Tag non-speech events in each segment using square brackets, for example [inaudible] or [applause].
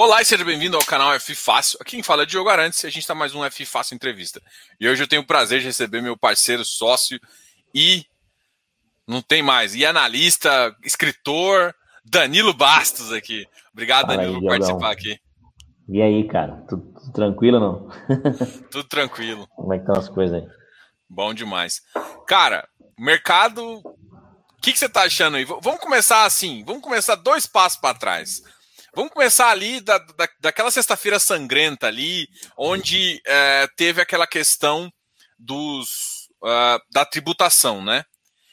Olá e seja bem-vindo ao canal F Fácil. Aqui quem fala é Diogo Arantes e a gente está mais um F Fácil Entrevista. E hoje eu tenho o prazer de receber meu parceiro, sócio e não tem mais, e analista, escritor, Danilo Bastos aqui. Obrigado, Fala Danilo, aí, por participar aqui. E aí, cara? Tudo, tudo tranquilo não? [laughs] Tudo tranquilo. Como é que estão as coisas aí? Bom demais. Cara, mercado. O que, que você está achando aí? Vamos começar assim, vamos começar dois passos para trás. Vamos começar ali da, da, daquela sexta-feira sangrenta ali, onde é, teve aquela questão dos uh, da tributação, né?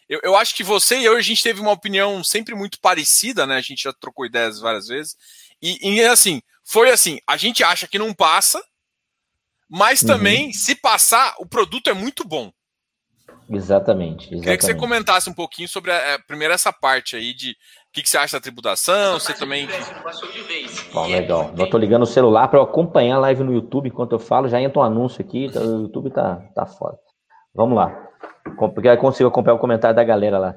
Eu, eu, acho que você e eu a gente teve uma opinião sempre muito parecida, né? A gente já trocou ideias várias vezes. E, e assim, foi assim: a gente acha que não passa, mas uhum. também, se passar, o produto é muito bom. Exatamente, exatamente. Queria que você comentasse um pouquinho sobre a, a, primeiro essa parte aí de que, que você acha da tributação? Você também. Bom, legal. Eu tô ligando o celular para acompanhar a live no YouTube enquanto eu falo. Já entra um anúncio aqui. Tá, o YouTube tá, tá foda. Vamos lá. Porque eu consigo acompanhar o comentário da galera lá.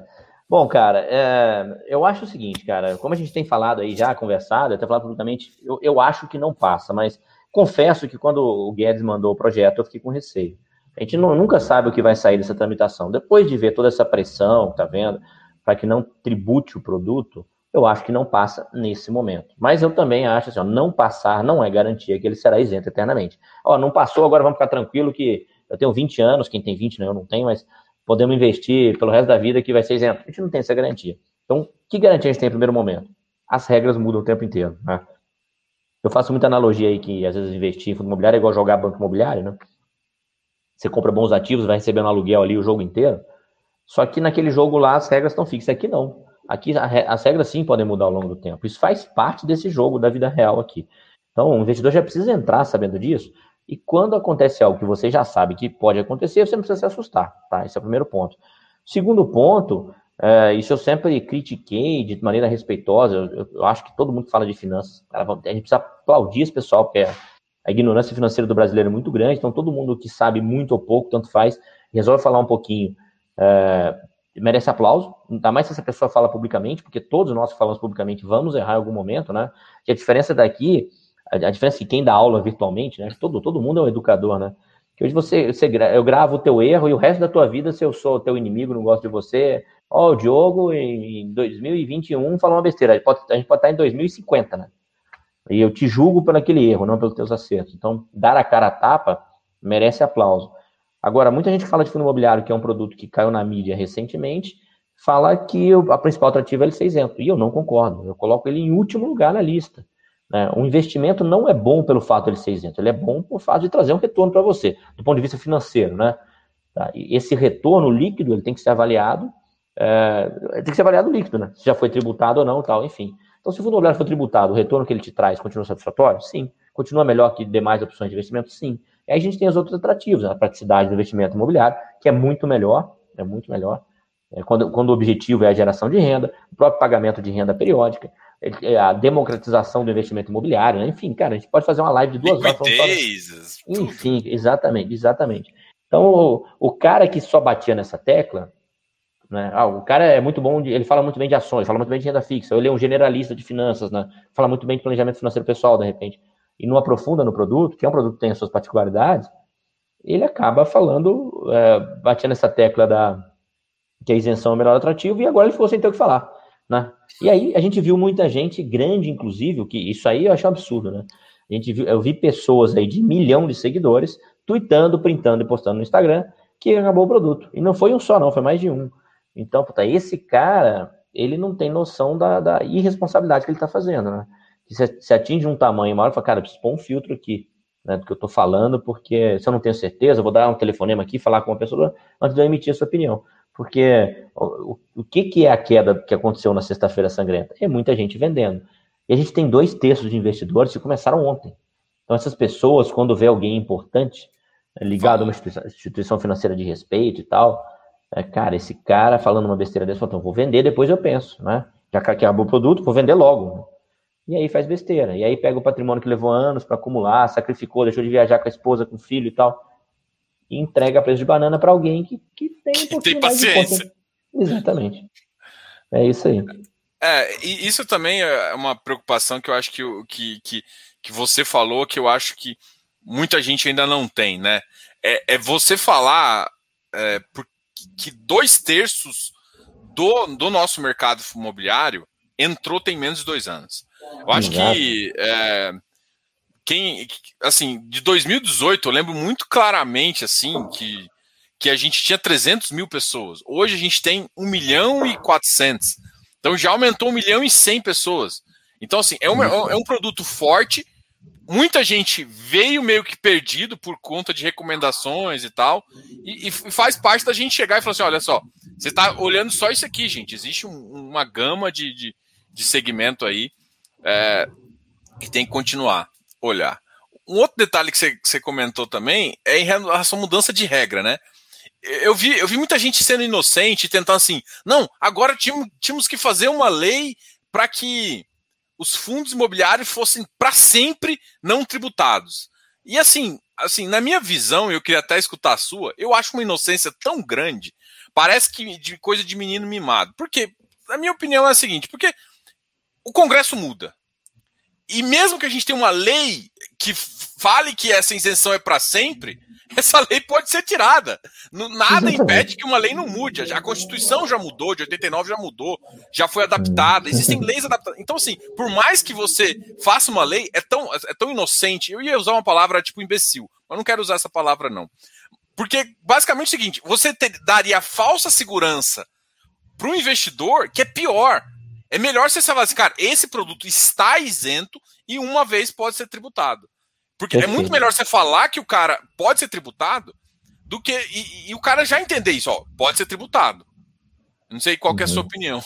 Bom, cara, é, eu acho o seguinte, cara. Como a gente tem falado aí já, conversado, até falado publicamente, eu, eu acho que não passa, mas confesso que quando o Guedes mandou o projeto, eu fiquei com receio. A gente não, nunca sabe o que vai sair dessa tramitação. Depois de ver toda essa pressão, tá vendo? Para que não tribute o produto, eu acho que não passa nesse momento. Mas eu também acho assim, ó, não passar não é garantia que ele será isento eternamente. Ó, não passou, agora vamos ficar tranquilo que eu tenho 20 anos, quem tem 20, não, eu não tenho, mas podemos investir pelo resto da vida que vai ser isento. A gente não tem essa garantia. Então, que garantia a gente tem no primeiro momento? As regras mudam o tempo inteiro. Né? Eu faço muita analogia aí que às vezes investir em fundo imobiliário é igual jogar banco imobiliário, né? Você compra bons ativos, vai recebendo aluguel ali o jogo inteiro. Só que naquele jogo lá as regras estão fixas. Aqui não. Aqui as regras sim podem mudar ao longo do tempo. Isso faz parte desse jogo da vida real aqui. Então o investidor já precisa entrar sabendo disso. E quando acontece algo que você já sabe que pode acontecer, você não precisa se assustar. Tá? Esse é o primeiro ponto. Segundo ponto, é, isso eu sempre critiquei de maneira respeitosa. Eu, eu, acho que todo mundo que fala de finanças, cara, a gente precisa aplaudir esse pessoal, porque a ignorância financeira do brasileiro é muito grande. Então todo mundo que sabe muito ou pouco, tanto faz, resolve falar um pouquinho é, merece aplauso, ainda mais se essa pessoa fala publicamente, porque todos nós que falamos publicamente vamos errar em algum momento, né? E a diferença daqui, a, diferença de quem dá aula virtualmente, né? Todo, todo mundo é um educador, né? Que hoje você, você, eu gravo o teu erro e o resto da tua vida, se eu sou teu inimigo, não gosto de você, ó, o Diogo em 2021 falou uma besteira, a gente, pode, a gente pode estar em 2050, né? E eu te julgo por aquele erro, não pelos teus acertos. Então, dar a cara a tapa merece aplauso. Agora, muita gente fala de fundo imobiliário, que é um produto que caiu na mídia recentemente, fala que a principal atrativa é ele ser isento. E eu não concordo. Eu coloco ele em último lugar na lista. Né? O investimento não é bom pelo fato de ele ser isento, ele é bom por fato de trazer um retorno para você, do ponto de vista financeiro. Né? Tá? esse retorno líquido ele tem que ser avaliado, é, tem que ser avaliado líquido, né? se já foi tributado ou não, tal, enfim. Então, se o fundo imobiliário for tributado, o retorno que ele te traz continua satisfatório? Sim. Continua melhor que demais opções de investimento? Sim. E aí a gente tem os outros atrativos, a praticidade do investimento imobiliário, que é muito melhor, é muito melhor. É, quando, quando o objetivo é a geração de renda, o próprio pagamento de renda periódica, é, a democratização do investimento imobiliário, né? enfim, cara, a gente pode fazer uma live de duas horas. Enfim, exatamente, exatamente. Então, o, o, cara que só batia nessa tecla, né? Ah, o cara é muito bom, de, ele fala muito bem de ações, fala muito bem de renda fixa, ele é um generalista de finanças, né? Fala muito bem de planejamento financeiro pessoal, de repente e não aprofunda no produto, que é um produto que tem as suas particularidades, ele acaba falando, é, batendo essa tecla da que a isenção é o melhor atrativo, e agora ele ficou sem ter o que falar. Né? E aí a gente viu muita gente grande, inclusive, que isso aí eu acho um absurdo, né? A gente viu, eu vi pessoas aí de milhão de seguidores tweetando, printando e postando no Instagram que acabou o produto. E não foi um só, não, foi mais de um. Então, puta, esse cara, ele não tem noção da, da irresponsabilidade que ele está fazendo, né? Que se, atinge um tamanho maior, fala, cara, preciso pôr um filtro aqui, né, do que eu estou falando, porque se eu não tenho certeza, eu vou dar um telefonema aqui, falar com uma pessoa antes de eu emitir a sua opinião. Porque o, o que, que é a queda que aconteceu na sexta-feira sangrenta? É muita gente vendendo. E a gente tem dois terços de investidores que começaram ontem. Então, essas pessoas, quando vê alguém importante, né, ligado a uma instituição, financeira de respeito e tal, é, cara, esse cara falando uma besteira dessa, então, vou vender, depois eu penso, né? Já que acabou o produto, vou vender logo. E aí faz besteira. E aí pega o patrimônio que levou anos para acumular, sacrificou, deixou de viajar com a esposa, com o filho e tal, e entrega a preço de banana para alguém que, que tem pouquinho tem paciência. Exatamente. É isso aí. É, e isso também é uma preocupação que eu acho que, que, que, que você falou, que eu acho que muita gente ainda não tem, né? É, é você falar é, que dois terços do, do nosso mercado imobiliário entrou tem menos de dois anos. Eu acho Exato. que é, quem, assim, de 2018 eu lembro muito claramente assim que, que a gente tinha 300 mil pessoas. Hoje a gente tem 1 milhão e 400. Então já aumentou 1 milhão e 100 pessoas. Então assim é um, é um produto forte. Muita gente veio meio que perdido por conta de recomendações e tal, e, e faz parte da gente chegar e falar assim: olha só, você está olhando só isso aqui, gente. Existe um, uma gama de, de, de segmento aí é, que tem que continuar olhar. Um outro detalhe que você, comentou também é em relação à mudança de regra, né? Eu vi, eu vi muita gente sendo inocente, tentando assim, não, agora tínhamos, que fazer uma lei para que os fundos imobiliários fossem para sempre não tributados. E assim, assim, na minha visão, eu queria até escutar a sua, eu acho uma inocência tão grande, parece que de coisa de menino mimado. Porque, na minha opinião, é a seguinte, porque o Congresso muda. E mesmo que a gente tenha uma lei que fale que essa isenção é para sempre, [laughs] essa lei pode ser tirada. Nada impede que uma lei não mude. A Constituição já mudou, de 89 já mudou, já foi adaptada, existem leis adaptadas. Então, assim, por mais que você faça uma lei, é tão, é tão inocente. Eu ia usar uma palavra tipo imbecil, mas não quero usar essa palavra, não. Porque, basicamente, é o seguinte: você ter, daria falsa segurança para um investidor que é pior. É melhor você falar assim, cara, esse produto está isento e uma vez pode ser tributado. Porque Perfeito. é muito melhor você falar que o cara pode ser tributado do que. E, e o cara já entender isso, ó, pode ser tributado. Não sei qual uhum. é a sua uhum. opinião.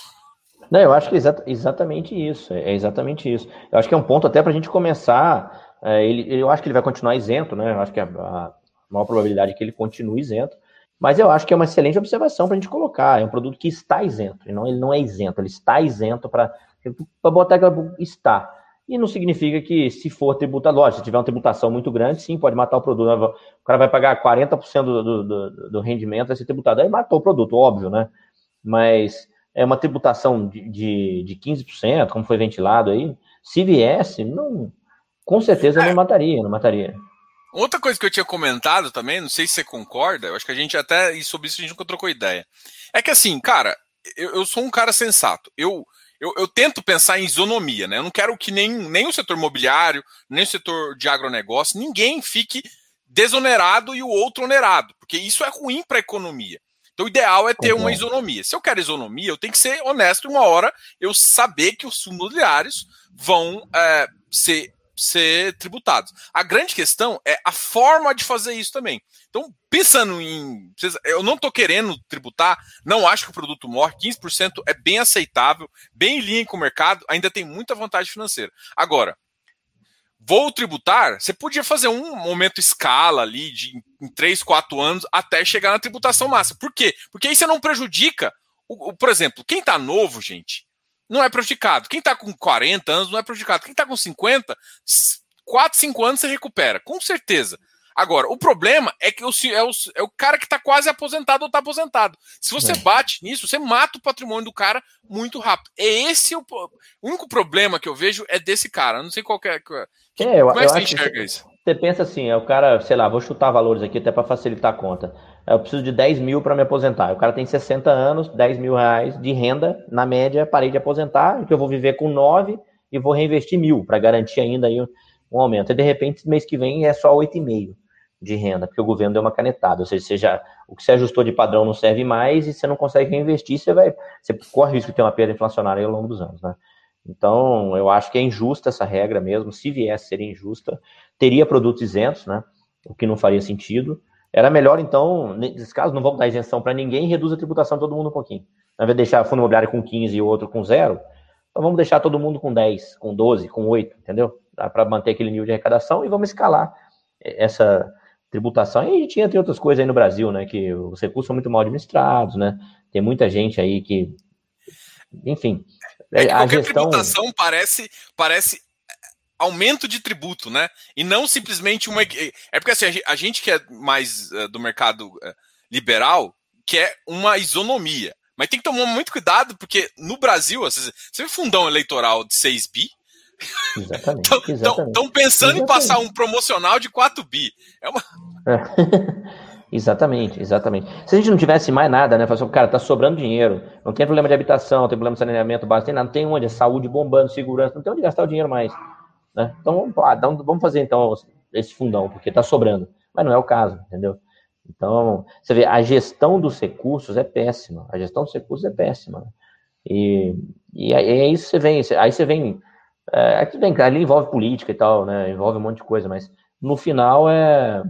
Não, eu acho que é exa exatamente isso. É exatamente isso. Eu acho que é um ponto até para a gente começar. É, ele, eu acho que ele vai continuar isento, né? Eu acho que a, a maior probabilidade é que ele continue isento. Mas eu acho que é uma excelente observação para a gente colocar. É um produto que está isento, não, ele não é isento, ele está isento para botar aquela está. E não significa que, se for tributado, lógico, se tiver uma tributação muito grande, sim, pode matar o produto. O cara vai pagar 40% do, do, do, do rendimento, vai ser tributado. Aí matou o produto, óbvio, né? Mas é uma tributação de, de, de 15%, como foi ventilado aí. Se viesse, não, com certeza não mataria, não mataria. Outra coisa que eu tinha comentado também, não sei se você concorda, eu acho que a gente até e sobre isso a gente nunca trocou ideia. É que assim, cara, eu, eu sou um cara sensato. Eu, eu, eu, tento pensar em isonomia, né? Eu não quero que nem, nem o setor imobiliário, nem o setor de agronegócio, ninguém fique desonerado e o outro onerado, porque isso é ruim para a economia. Então, o ideal é ter uma isonomia. Se eu quero isonomia, eu tenho que ser honesto uma hora eu saber que os imobiliários vão é, ser ser tributados. A grande questão é a forma de fazer isso também. Então, pensando em. Eu não estou querendo tributar, não acho que o produto morre, 15% é bem aceitável, bem em linha com o mercado, ainda tem muita vantagem financeira. Agora, vou tributar, você podia fazer um momento escala ali de em 3, 4 anos até chegar na tributação máxima. Por quê? Porque aí você não prejudica. O, o por exemplo, quem está novo, gente, não é prejudicado. Quem está com 40 anos não é prejudicado. Quem está com 50, 4, 5 anos você recupera, com certeza. Agora, o problema é que o, é, o, é o cara que está quase aposentado ou está aposentado. Se você é. bate nisso, você mata o patrimônio do cara muito rápido. É esse o, o único problema que eu vejo é desse cara. Eu não sei qual é. Que, é, eu, como é que você enxerga que, isso? Você pensa assim, é o cara, sei lá, vou chutar valores aqui até para facilitar a conta. Eu preciso de 10 mil para me aposentar. O cara tem 60 anos, 10 mil reais de renda, na média, parei de aposentar, que eu vou viver com 9 e vou reinvestir mil para garantir ainda aí um aumento. E de repente, mês que vem é só 8,5 de renda, porque o governo deu uma canetada. Ou seja, seja, o que você ajustou de padrão não serve mais e você não consegue reinvestir, você vai. Você corre o risco de ter uma perda inflacionária ao longo dos anos, né? Então, eu acho que é injusta essa regra mesmo. Se viesse ser injusta, teria produtos isentos, né? O que não faria sentido. Era melhor, então, nesse caso, não vamos dar isenção para ninguém e reduz a tributação de todo mundo um pouquinho. Ao invés de deixar fundo imobiliário com 15 e o outro com zero, então vamos deixar todo mundo com 10, com 12, com 8, entendeu? Dá para manter aquele nível de arrecadação e vamos escalar essa tributação. E a gente tinha entre outras coisas aí no Brasil, né? Que os recursos são muito mal administrados, né? Tem muita gente aí que. Enfim. É a gestão... tributação parece, parece aumento de tributo, né? E não simplesmente uma. É porque assim, a gente que é mais uh, do mercado uh, liberal quer uma isonomia. Mas tem que tomar muito cuidado, porque no Brasil, você vê fundão eleitoral de 6 bi, Exatamente. Estão pensando exatamente. em passar um promocional de 4 bi. É uma. É. [laughs] exatamente, exatamente. Se a gente não tivesse mais nada, né? Falar, cara, tá sobrando dinheiro, não tem problema de habitação, não tem problema de saneamento básico, tem nada, não tem onde, é saúde bombando, segurança, não tem onde gastar o dinheiro mais. Né? Então vamos, lá, vamos fazer então esse fundão, porque tá sobrando. Mas não é o caso, entendeu? Então, você vê, a gestão dos recursos é péssima. A gestão dos recursos é péssima. E, e aí você vem, aí você vem é, tudo bem, ali envolve política e tal, né? Envolve um monte de coisa, mas no final é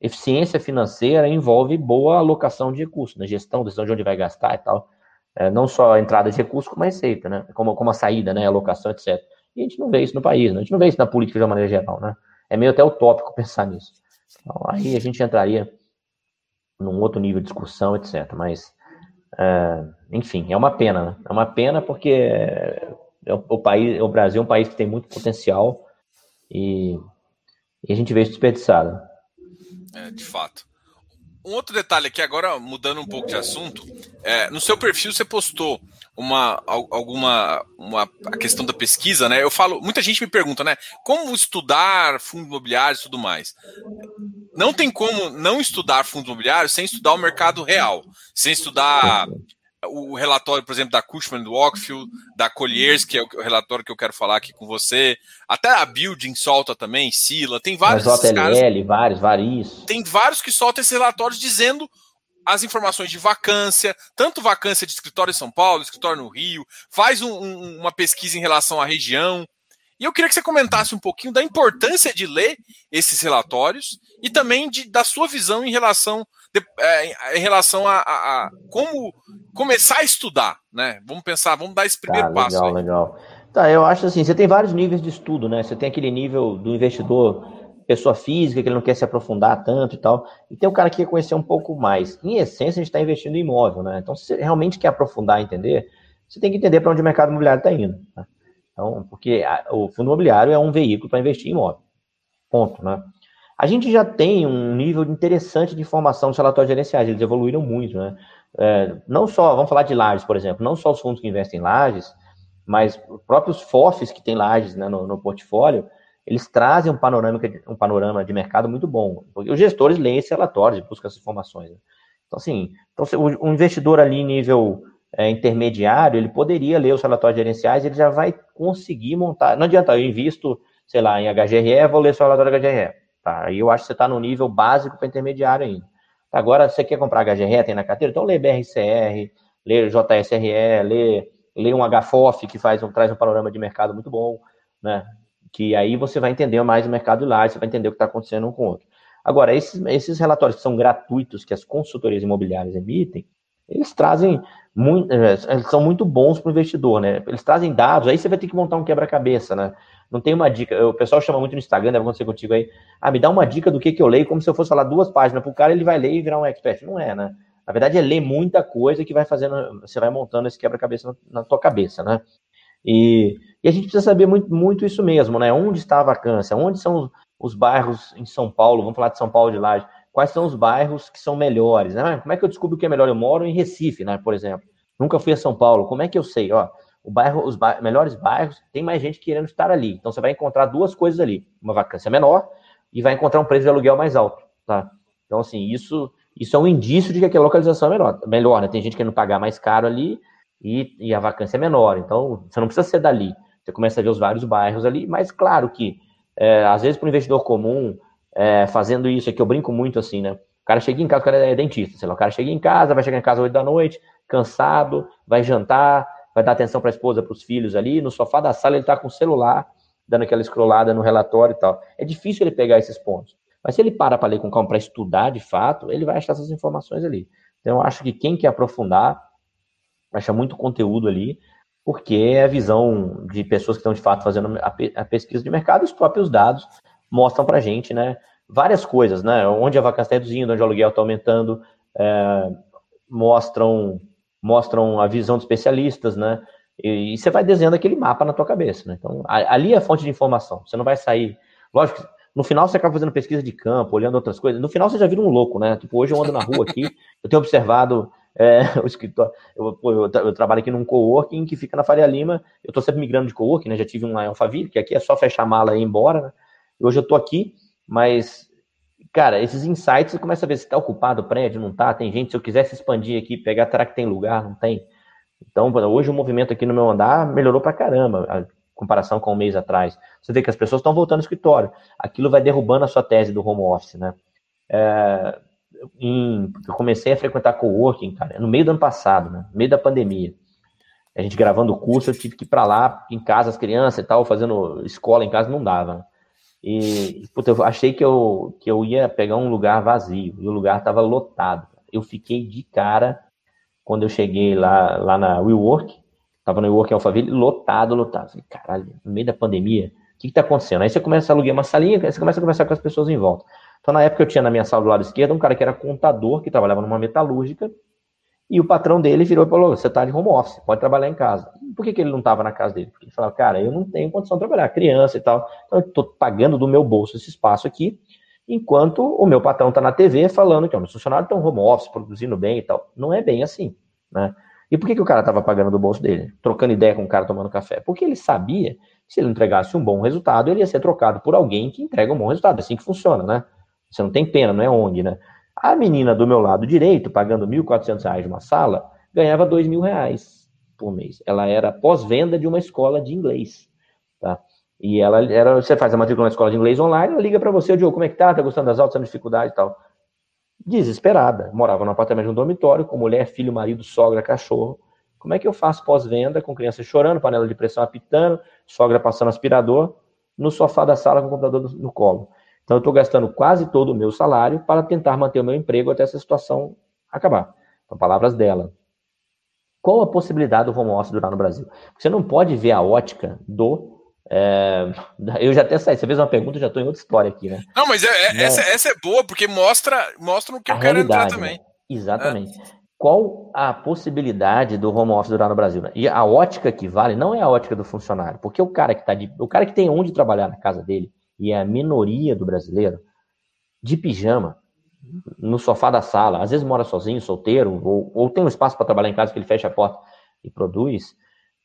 eficiência financeira envolve boa alocação de recursos, né? Gestão, decisão de onde vai gastar e tal. É, não só a entrada de recursos, como a receita, né? Como, como a saída, né? Alocação, etc. E a gente não vê isso no país, né? a gente não vê isso na política de uma maneira geral, né? É meio até utópico pensar nisso. Então, aí a gente entraria num outro nível de discussão, etc. Mas, é, enfim, é uma pena, né? É uma pena porque é o, país, o Brasil é um país que tem muito potencial e, e a gente vê isso desperdiçado. É, de fato. Um outro detalhe aqui, agora mudando um pouco de assunto, é, no seu perfil você postou uma alguma uma a questão da pesquisa, né? Eu falo, muita gente me pergunta, né? Como estudar fundos imobiliários e tudo mais. Não tem como não estudar fundos imobiliários sem estudar o mercado real, sem estudar o relatório, por exemplo, da Cushman do Walkfield, da Colliers, que é o relatório que eu quero falar aqui com você, até a Building solta também, Sila, tem vários. Mas OTL, caras, vários, vários. Tem vários que soltam esses relatórios dizendo as informações de vacância, tanto vacância de escritório em São Paulo, escritório no Rio, faz um, um, uma pesquisa em relação à região. E eu queria que você comentasse um pouquinho da importância de ler esses relatórios e também de, da sua visão em relação de, é, em relação a, a, a, como começar a estudar, né? Vamos pensar, vamos dar esse primeiro tá, passo. Legal, aí. legal. Tá, eu acho assim, você tem vários níveis de estudo, né? Você tem aquele nível do investidor, pessoa física, que ele não quer se aprofundar tanto e tal, e tem o cara que quer conhecer um pouco mais. Em essência, a gente está investindo em imóvel, né? Então, se você realmente quer aprofundar entender, você tem que entender para onde o mercado imobiliário está indo. Né? Então, porque a, o fundo imobiliário é um veículo para investir em imóvel. Ponto, né? A gente já tem um nível interessante de informação dos relatórios gerenciais, eles evoluíram muito, né? É, não só, vamos falar de lajes, por exemplo, não só os fundos que investem em lajes, mas os próprios FOFs que têm lajes né, no, no, portfólio, eles trazem um panorama, um panorama de mercado muito bom, porque os gestores leem esse relatório e buscam essas informações. Né? Então, assim, então, o investidor ali nível é, intermediário, ele poderia ler os relatórios gerenciais, ele já vai conseguir montar. Não adianta, eu invisto, sei lá, em HGRE, vou ler o relatório HGRE. Tá? Aí eu acho que você está no nível básico para intermediário ainda. Agora, você quer comprar HGR, tem na carteira? Então lê BRCR, lê JSRE, lê, lê um HFOF, que faz um, traz um panorama de mercado muito bom, né? Que aí você vai entender mais o mercado lá, você vai entender o que está acontecendo um com o outro. Agora, esses, esses relatórios que são gratuitos, que as consultorias imobiliárias emitem, eles trazem muito, eh, eles são muito bons para o investidor, né? Eles trazem dados, aí você vai ter que montar um quebra-cabeça, né? Não tem uma dica. O pessoal chama muito no Instagram, deve acontecer contigo aí. Ah, me dá uma dica do que, que eu leio, como se eu fosse falar duas páginas para o cara, ele vai ler e virar um expert. Não é, né? Na verdade, é ler muita coisa que vai fazendo, você vai montando esse quebra-cabeça na, na, tua cabeça, né? E, e, a gente precisa saber muito, muito isso mesmo, né? Onde está a vacância? Onde são os, os bairros em São Paulo? Vamos falar de São Paulo de Laje. Quais são os bairros que são melhores? Né? Como é que eu descubro que é melhor? Eu moro em Recife, né? Por exemplo. Nunca fui a São Paulo. Como é que eu sei? Ó, o bairro, os bairros, melhores bairros, tem mais gente querendo estar ali. Então você vai encontrar duas coisas ali: uma vacância menor e vai encontrar um preço de aluguel mais alto, tá? Então, assim, isso, isso é um indício de que aquela localização é melhor, melhor né? Tem gente querendo pagar mais caro ali e, e a vacância é menor. Então, você não precisa ser dali. Você começa a ver os vários bairros ali, mas claro que, é, às vezes, para o investidor comum, é, fazendo isso, é que eu brinco muito assim, né? O cara chega em casa, o cara é dentista, sei lá, o cara chega em casa, vai chegar em casa às 8 da noite, cansado, vai jantar, vai dar atenção para a esposa, para os filhos ali, no sofá da sala ele está com o celular, dando aquela escrolada no relatório e tal. É difícil ele pegar esses pontos. Mas se ele para para ler com calma, para estudar de fato, ele vai achar essas informações ali. Então eu acho que quem quer aprofundar, acha muito conteúdo ali, porque é a visão de pessoas que estão de fato fazendo a, pesquisa de mercado, os próprios dados mostram para a gente, né, várias coisas, né, onde a vacância está reduzindo, onde o aluguel está aumentando, é, mostram mostram a visão de especialistas, né? E, você vai desenhando aquele mapa na tua cabeça, né? Então, ali é a fonte de informação. Você não vai sair. Lógico, no final você acaba fazendo pesquisa de campo, olhando outras coisas. No final você já vira um louco, né? Tipo, hoje eu ando na rua aqui, eu tenho observado É, [laughs] o escritório. Eu, pô, eu, eu, trabalho aqui num coworking que fica na Faria Lima. Eu tô sempre migrando de coworking, né? Já tive um lá em Alphaville, que aqui é só fechar a mala e ir embora, né? Hoje eu tô aqui, mas, cara, esses insights você começa a ver se tá ocupado o prédio, não tá? Tem gente, se eu quisesse expandir aqui, pegar, será que tem lugar? Não tem. Então, hoje o movimento aqui no meu andar melhorou pra caramba, a comparação com um mês atrás. Você vê que as pessoas estão voltando ao escritório. Aquilo vai derrubando a sua tese do home office, né? É, em, eu comecei a frequentar coworking, cara, no meio do ano passado, né? No meio da pandemia. A gente gravando o curso, eu tive que ir para lá, em casa, as crianças e tal, fazendo escola em casa, não dava. E, puta, eu achei que eu, que eu ia pegar um lugar vazio, e o lugar estava lotado. Eu fiquei de cara quando eu cheguei lá, lá na WeWork, tava no WeWork Alphaville, lotado, lotado. Falei, caralho, no meio da pandemia, o que que tá acontecendo? Aí você começa a alugar uma salinha, você começa a conversar com as pessoas em volta. Então, na época, eu tinha na minha sala do lado esquerdo um cara que era contador, que trabalhava numa metalúrgica, e o patrão dele virou e falou: Você está de home office, pode trabalhar em casa. Por que, que ele não estava na casa dele? Porque ele falava: Cara, eu não tenho condição de trabalhar, criança e tal. Então, eu estou pagando do meu bolso esse espaço aqui, enquanto o meu patrão está na TV falando que meus funcionários estão home office, produzindo bem e tal. Não é bem assim. Né? E por que, que o cara estava pagando do bolso dele? Trocando ideia com o cara tomando café? Porque ele sabia que se ele entregasse um bom resultado, ele ia ser trocado por alguém que entrega um bom resultado. É assim que funciona, né? Você não tem pena, não é ONG, né? A menina do meu lado direito, pagando R$ 1.400 de uma sala, ganhava R$ 2.000 por mês. Ela era pós-venda de uma escola de inglês, tá? E ela era, você faz a matrícula na escola de inglês online, ela liga para você, Diogo, como é que tá? Tá gostando das aulas, tá dificuldade e tal. Desesperada. Morava no apartamento de um dormitório, com mulher, filho, marido, sogra, cachorro. Como é que eu faço pós-venda com criança chorando, panela de pressão apitando, sogra passando aspirador, no sofá da sala com o computador no colo? Então, eu estou gastando quase todo o meu salário para tentar manter o meu emprego até essa situação acabar. Então, palavras dela. Qual a possibilidade do home office durar no Brasil? Você não pode ver a ótica do. É, [laughs] eu já até saí. Você fez uma pergunta, já estou em outra história aqui, né? Não, mas é, é, né? essa, essa, é boa, porque mostra, mostra o que a eu quero entrar também. Né? Exatamente. É. Qual a possibilidade do home office durar no Brasil? E a ótica que vale não é a ótica do funcionário, porque o cara que tá de, o cara que tem onde trabalhar na casa dele, e é a minoria do brasileiro, de pijama, no sofá da sala, às vezes mora sozinho, solteiro, ou, ou tem um espaço para trabalhar em casa que ele fecha a porta e produz,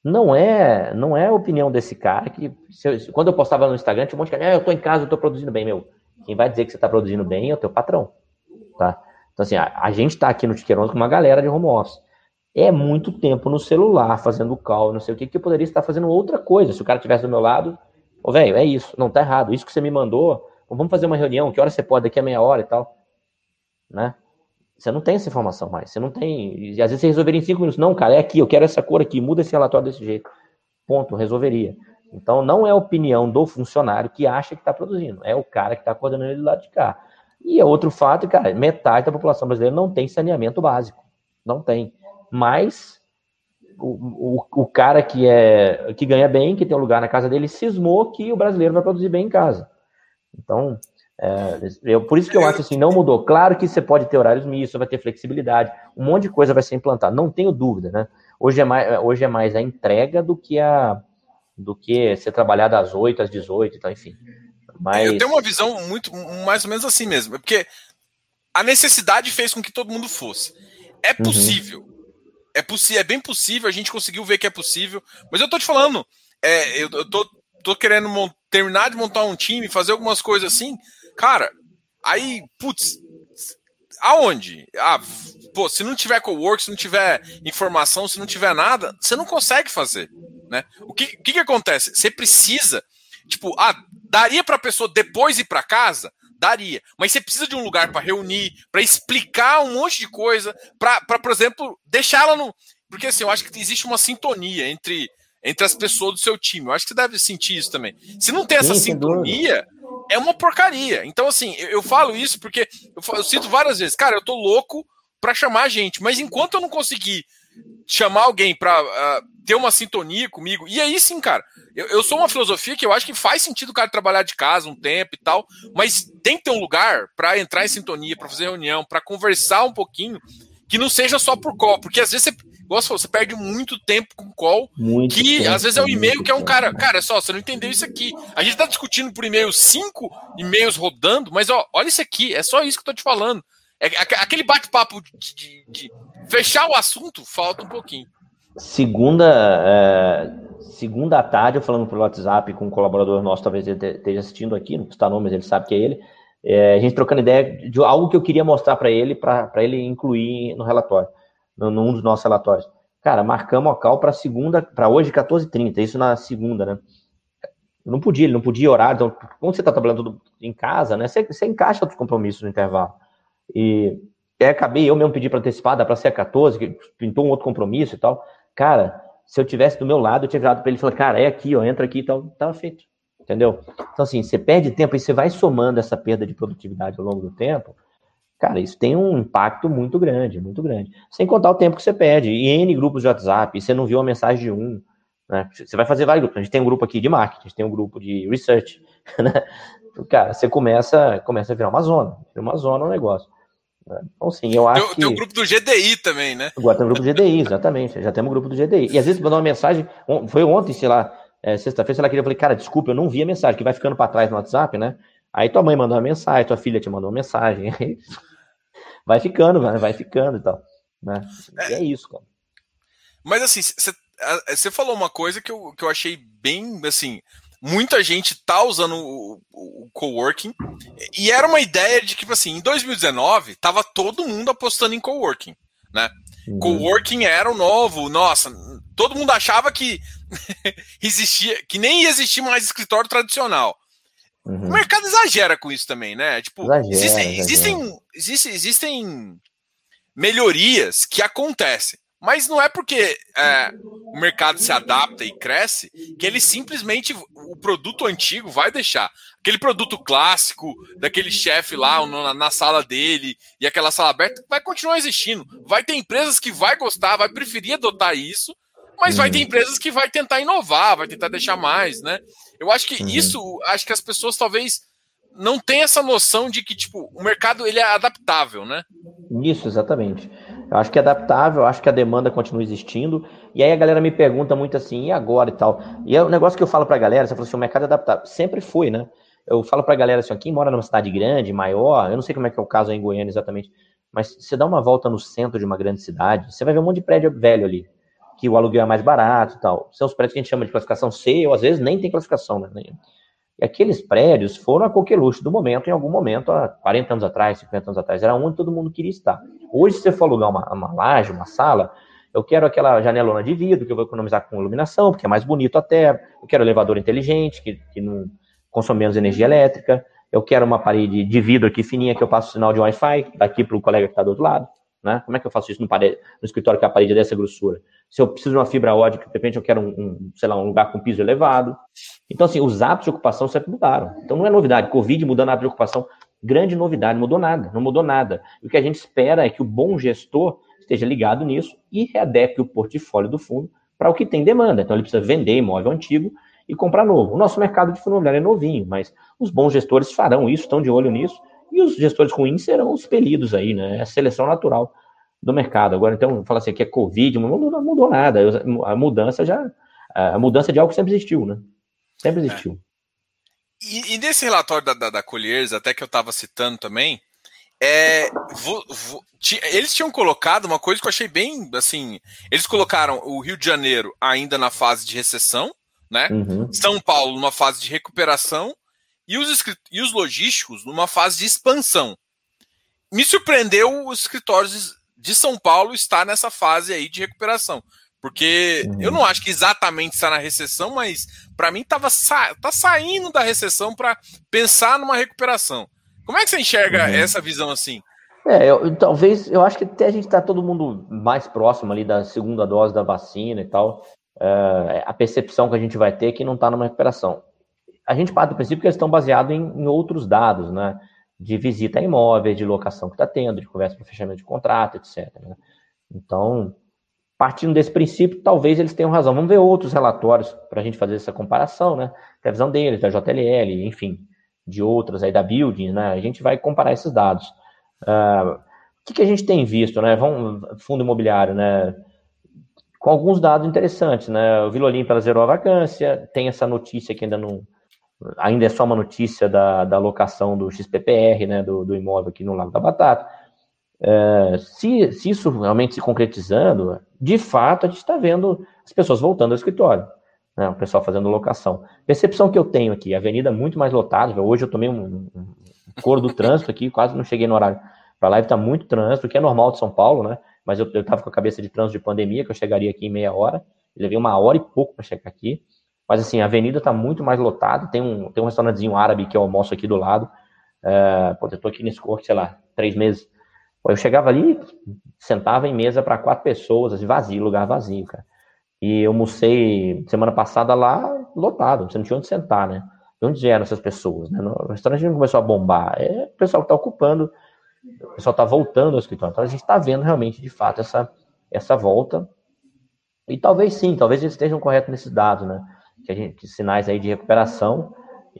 não é não é a opinião desse cara que eu, quando eu postava no Instagram tinha um monte de cara, ah, eu estou em casa, eu estou produzindo bem, meu. Quem vai dizer que você está produzindo bem é o teu patrão, tá? Então assim, a, a gente está aqui no Tiqueiroz com uma galera de home office. É muito tempo no celular, fazendo call, não sei o que, que eu poderia estar fazendo outra coisa. Se o cara estivesse do meu lado, Ô, velho, é isso, não tá errado. Isso que você me mandou, vamos fazer uma reunião, que hora você pode, daqui a meia hora e tal. Né? Você não tem essa informação mais. Você não tem. E às vezes você resolveria em cinco minutos. Não, cara, é aqui, eu quero essa cor aqui, muda esse relatório desse jeito. Ponto, resolveria. Então não é a opinião do funcionário que acha que está produzindo, é o cara que está coordenando ele do lado de cá. E é outro fato, cara, metade da população brasileira não tem saneamento básico. Não tem. Mas o, o, o, cara que é que ganha bem, que tem um lugar na casa dele, cismou que o brasileiro vai produzir bem em casa. Então, é, eu, por isso que eu acho assim, não mudou. Claro que você pode ter horários mistos, vai ter flexibilidade, um monte de coisa vai ser implantada, não tenho dúvida, né? Hoje é mais, hoje é mais a entrega do que a do que ser trabalhado às 8, às 18, então, enfim. Mas... Eu tenho uma visão muito mais ou menos assim mesmo, porque a necessidade fez com que todo mundo fosse. É uhum. possível. Uhum é, possível, é bem possível, a gente conseguiu ver que é possível. Mas eu tô te falando, é, eu, eu tô, tô querendo terminar de montar um time, fazer algumas coisas assim. Cara, aí, putz, aonde? Ah, pô, se não tiver co-work, se não tiver informação, se não tiver nada, você não consegue fazer, né? O que, que, que acontece? Você precisa, tipo, ah, daria para a pessoa depois ir para casa? Daria. Mas você precisa de um lugar para reunir, para explicar um monte de coisa, para, por exemplo, deixá-la no. Porque assim, eu acho que existe uma sintonia entre, entre as pessoas do seu time. Eu acho que você deve sentir isso também. Se não tem essa Sim, sintonia, é uma porcaria. Então, assim, eu, eu falo isso porque eu, eu cito várias vezes, cara, eu tô louco para chamar a gente, mas enquanto eu não conseguir chamar alguém para uh, ah, ter uma sintonia comigo, e aí sim, cara, eu, eu, sou uma filosofia que eu acho que faz sentido o cara trabalhar de casa um tempo e tal, mas tem que ter um lugar para entrar em sintonia, para fazer reunião, para conversar um pouquinho, que não seja só por call, porque às vezes você, falou, você perde muito tempo com call, muito que tempo, às vezes é o um e-mail que é um cara, cara, só, você não entendeu isso aqui. A gente tá discutindo por e-mail cinco e-mails rodando, mas ó, olha isso aqui, é só isso que eu tô te falando. É aquele bate-papo de, de, de fechar o assunto falta um pouquinho. Segunda, é, segunda tarde, eu falando pelo WhatsApp com um colaborador nosso, talvez ele esteja assistindo aqui, não custa nome, mas ele sabe que é ele. É, a gente trocando ideia de algo que eu queria mostrar para ele, para ele incluir no relatório, num dos nossos relatórios. Cara, marcamos o cal para segunda, para hoje, 14h30, isso na segunda, né? Não podia, ele não podia horário. Então, quando você está trabalhando em casa, né? Você, você encaixa outros compromissos no intervalo. E, e aí acabei, eu mesmo pedi para antecipar, dá para ser a 14, que pintou um outro compromisso e tal. Cara, se eu tivesse do meu lado, eu tinha virado para ele e falado, cara, é aqui, ó, entra aqui e tal. Tava feito. Entendeu? Então, assim, você perde tempo e você vai somando essa perda de produtividade ao longo do tempo. Cara, isso tem um impacto muito grande, muito grande. Sem contar o tempo que você perde. E N grupos de WhatsApp, você não viu a mensagem de um. Né? Você vai fazer vários grupos. A gente tem um grupo aqui de marketing, a gente tem um grupo de research. [laughs] Né? Cara, você começa, começa a virar uma zona. Vira uma zona o um negócio. Né? Então, sim, eu acho tem, que... Tem o grupo do GDI também, né? Agora tem o grupo do GDI, [laughs] exatamente. Já temos o grupo do GDI. E às vezes mandou uma mensagem, foi ontem, sei lá, é, sexta-feira, sei lá, que eu falei, cara, desculpa, eu não vi a mensagem, que vai ficando para trás no WhatsApp, né? Aí tua mãe mandou uma mensagem, tua filha te mandou uma mensagem, [laughs] aí vai ficando, vai ficando e tal. Né? É, e é isso, cara. Mas assim, você falou uma coisa que eu, que eu achei bem assim. Muita gente tá usando o, o, coworking e era uma ideia de que, tipo assim, em 2019 tava todo mundo apostando em coworking, né? Uhum. Coworking era o novo, nossa, todo mundo achava que [laughs] existia, que nem ia existir mais escritório tradicional. Uhum. O mercado exagera com isso também, né? Tipo, exagera, existem, existem, existem, existem melhorias que acontecem. Mas não é porque é, o mercado se adapta e cresce que ele simplesmente o produto antigo vai deixar. Aquele produto clássico daquele chefe lá na, na, sala dele e aquela sala aberta vai continuar existindo. Vai ter empresas que vai gostar, vai preferir adotar isso, mas uhum. vai ter uhum. empresas que vai tentar inovar, vai tentar deixar mais, né? Eu acho que uhum. isso, acho que as pessoas talvez não tenham essa noção de que tipo o mercado ele é adaptável, né? Isso, exatamente. Eu acho que é adaptável, eu acho que a demanda continua existindo. E aí a galera me pergunta muito assim, e agora e tal? E é um negócio que eu falo pra galera, você falou assim, o mercado é adaptável. Sempre foi, né? Eu falo pra galera assim, quem mora numa cidade grande, maior, eu não sei como é que é o caso aí em Goiânia exatamente, mas você dá uma volta no centro de uma grande cidade, você vai ver um monte de prédio velho ali, que o aluguel é mais barato e tal. São os prédios que a gente chama de classificação C, ou às vezes nem tem classificação, né? E aqueles prédios foram a coqueluche do momento, em algum momento, há 40 anos atrás, 50 anos atrás, era onde todo mundo queria estar. Hoje, se você for alugar uma, uma laje, uma sala, eu quero aquela janelona de vidro, que eu vou economizar com iluminação, porque é mais bonito até. Eu quero elevador inteligente, que, que não consome menos energia elétrica. Eu quero uma parede de vidro aqui fininha, que eu passo sinal de Wi-Fi daqui para o colega que está do outro lado. Né? Como é que eu faço isso no, parede, no escritório que a parede é dessa grossura? Se eu preciso de uma fibra ótica, de repente eu quero um, um, sei lá, um lugar com piso elevado. Então, assim, os hábitos de ocupação sempre mudaram. Então, não é novidade. Covid mudando hábito de ocupação, grande novidade, mudou nada, não mudou nada. o que a gente espera é que o bom gestor esteja ligado nisso e readeque o portfólio do fundo para o que tem demanda. Então, ele precisa vender imóvel antigo e comprar novo. O nosso mercado de fundo imobiliário é novinho, mas os bons gestores farão isso, estão de olho nisso e os gestores ruins serão expelidos aí, né? É a seleção natural do mercado. Agora, então, fala assim, que é Covid, não mudou, não mudou nada. A mudança já. A mudança de algo sempre existiu, né? Sempre existiu. É. E, e, nesse relatório da, da, da Colliers, até que eu estava citando também, é, vo, vo, eles tinham colocado uma coisa que eu achei bem assim. Eles colocaram o Rio de Janeiro ainda na fase de recessão, né? Uhum. São Paulo numa fase de recuperação e os, e os logísticos numa fase de expansão. Me surpreendeu os escritórios de São Paulo estar nessa fase aí de recuperação. Porque uhum. eu não acho que exatamente está na recessão, mas para mim tava sa tá saindo da recessão para pensar numa recuperação. Como é que você enxerga uhum. essa visão assim? É, eu, talvez, eu acho que até a gente está todo mundo mais próximo ali da segunda dose da vacina e tal. É, a percepção que a gente vai ter é que não está numa recuperação a gente parte do princípio que eles estão baseados em, em outros dados, né? De visita a imóveis, de locação que está tendo, de conversa para fechamento de contrato, etc. Né? Então, partindo desse princípio, talvez eles tenham razão. Vamos ver outros relatórios para a gente fazer essa comparação, né? A visão deles, da JLL, enfim, de outras aí da Building, né? A gente vai comparar esses dados. Uh, o que, que, a gente tem visto, né? Vamos, fundo imobiliário, né? Com alguns dados interessantes, né? O Vila Olímpia zerou a vacância, tem essa notícia que ainda não, ainda é só uma notícia da, da locação do XPPR, né, do, do imóvel aqui no Lago da Batata. É, se, se isso realmente se concretizando, de fato a gente está vendo as pessoas voltando ao escritório, né, o pessoal fazendo locação. Percepção que eu tenho aqui, a avenida muito mais lotada, hoje eu tomei um, um, um cor do trânsito aqui, quase não cheguei no horário para live, está muito trânsito, que é normal de São Paulo, né? Mas eu estava com a cabeça de trânsito de pandemia, que eu chegaria aqui em meia hora, levei uma hora e pouco para chegar aqui. Mas assim, a avenida está muito mais lotada, tem um, tem um restaurantezinho árabe que eu almoço aqui do lado. É, pô, eu tô aqui nesse corte, sei lá, três meses. Pô, eu chegava ali, sentava em mesa para quatro pessoas, assim, vazio, lugar vazio, cara. E eu almocei semana passada lá, lotado, você não tinha onde sentar, né? De onde vieram essas pessoas? Né? O restaurante não começou a bombar, é o pessoal que está ocupando, o pessoal está voltando ao escritório. Então a gente está vendo realmente, de fato, essa, essa volta. E talvez sim, talvez eles estejam corretos nesses dados, né? Que a gente, sinais aí de recuperação.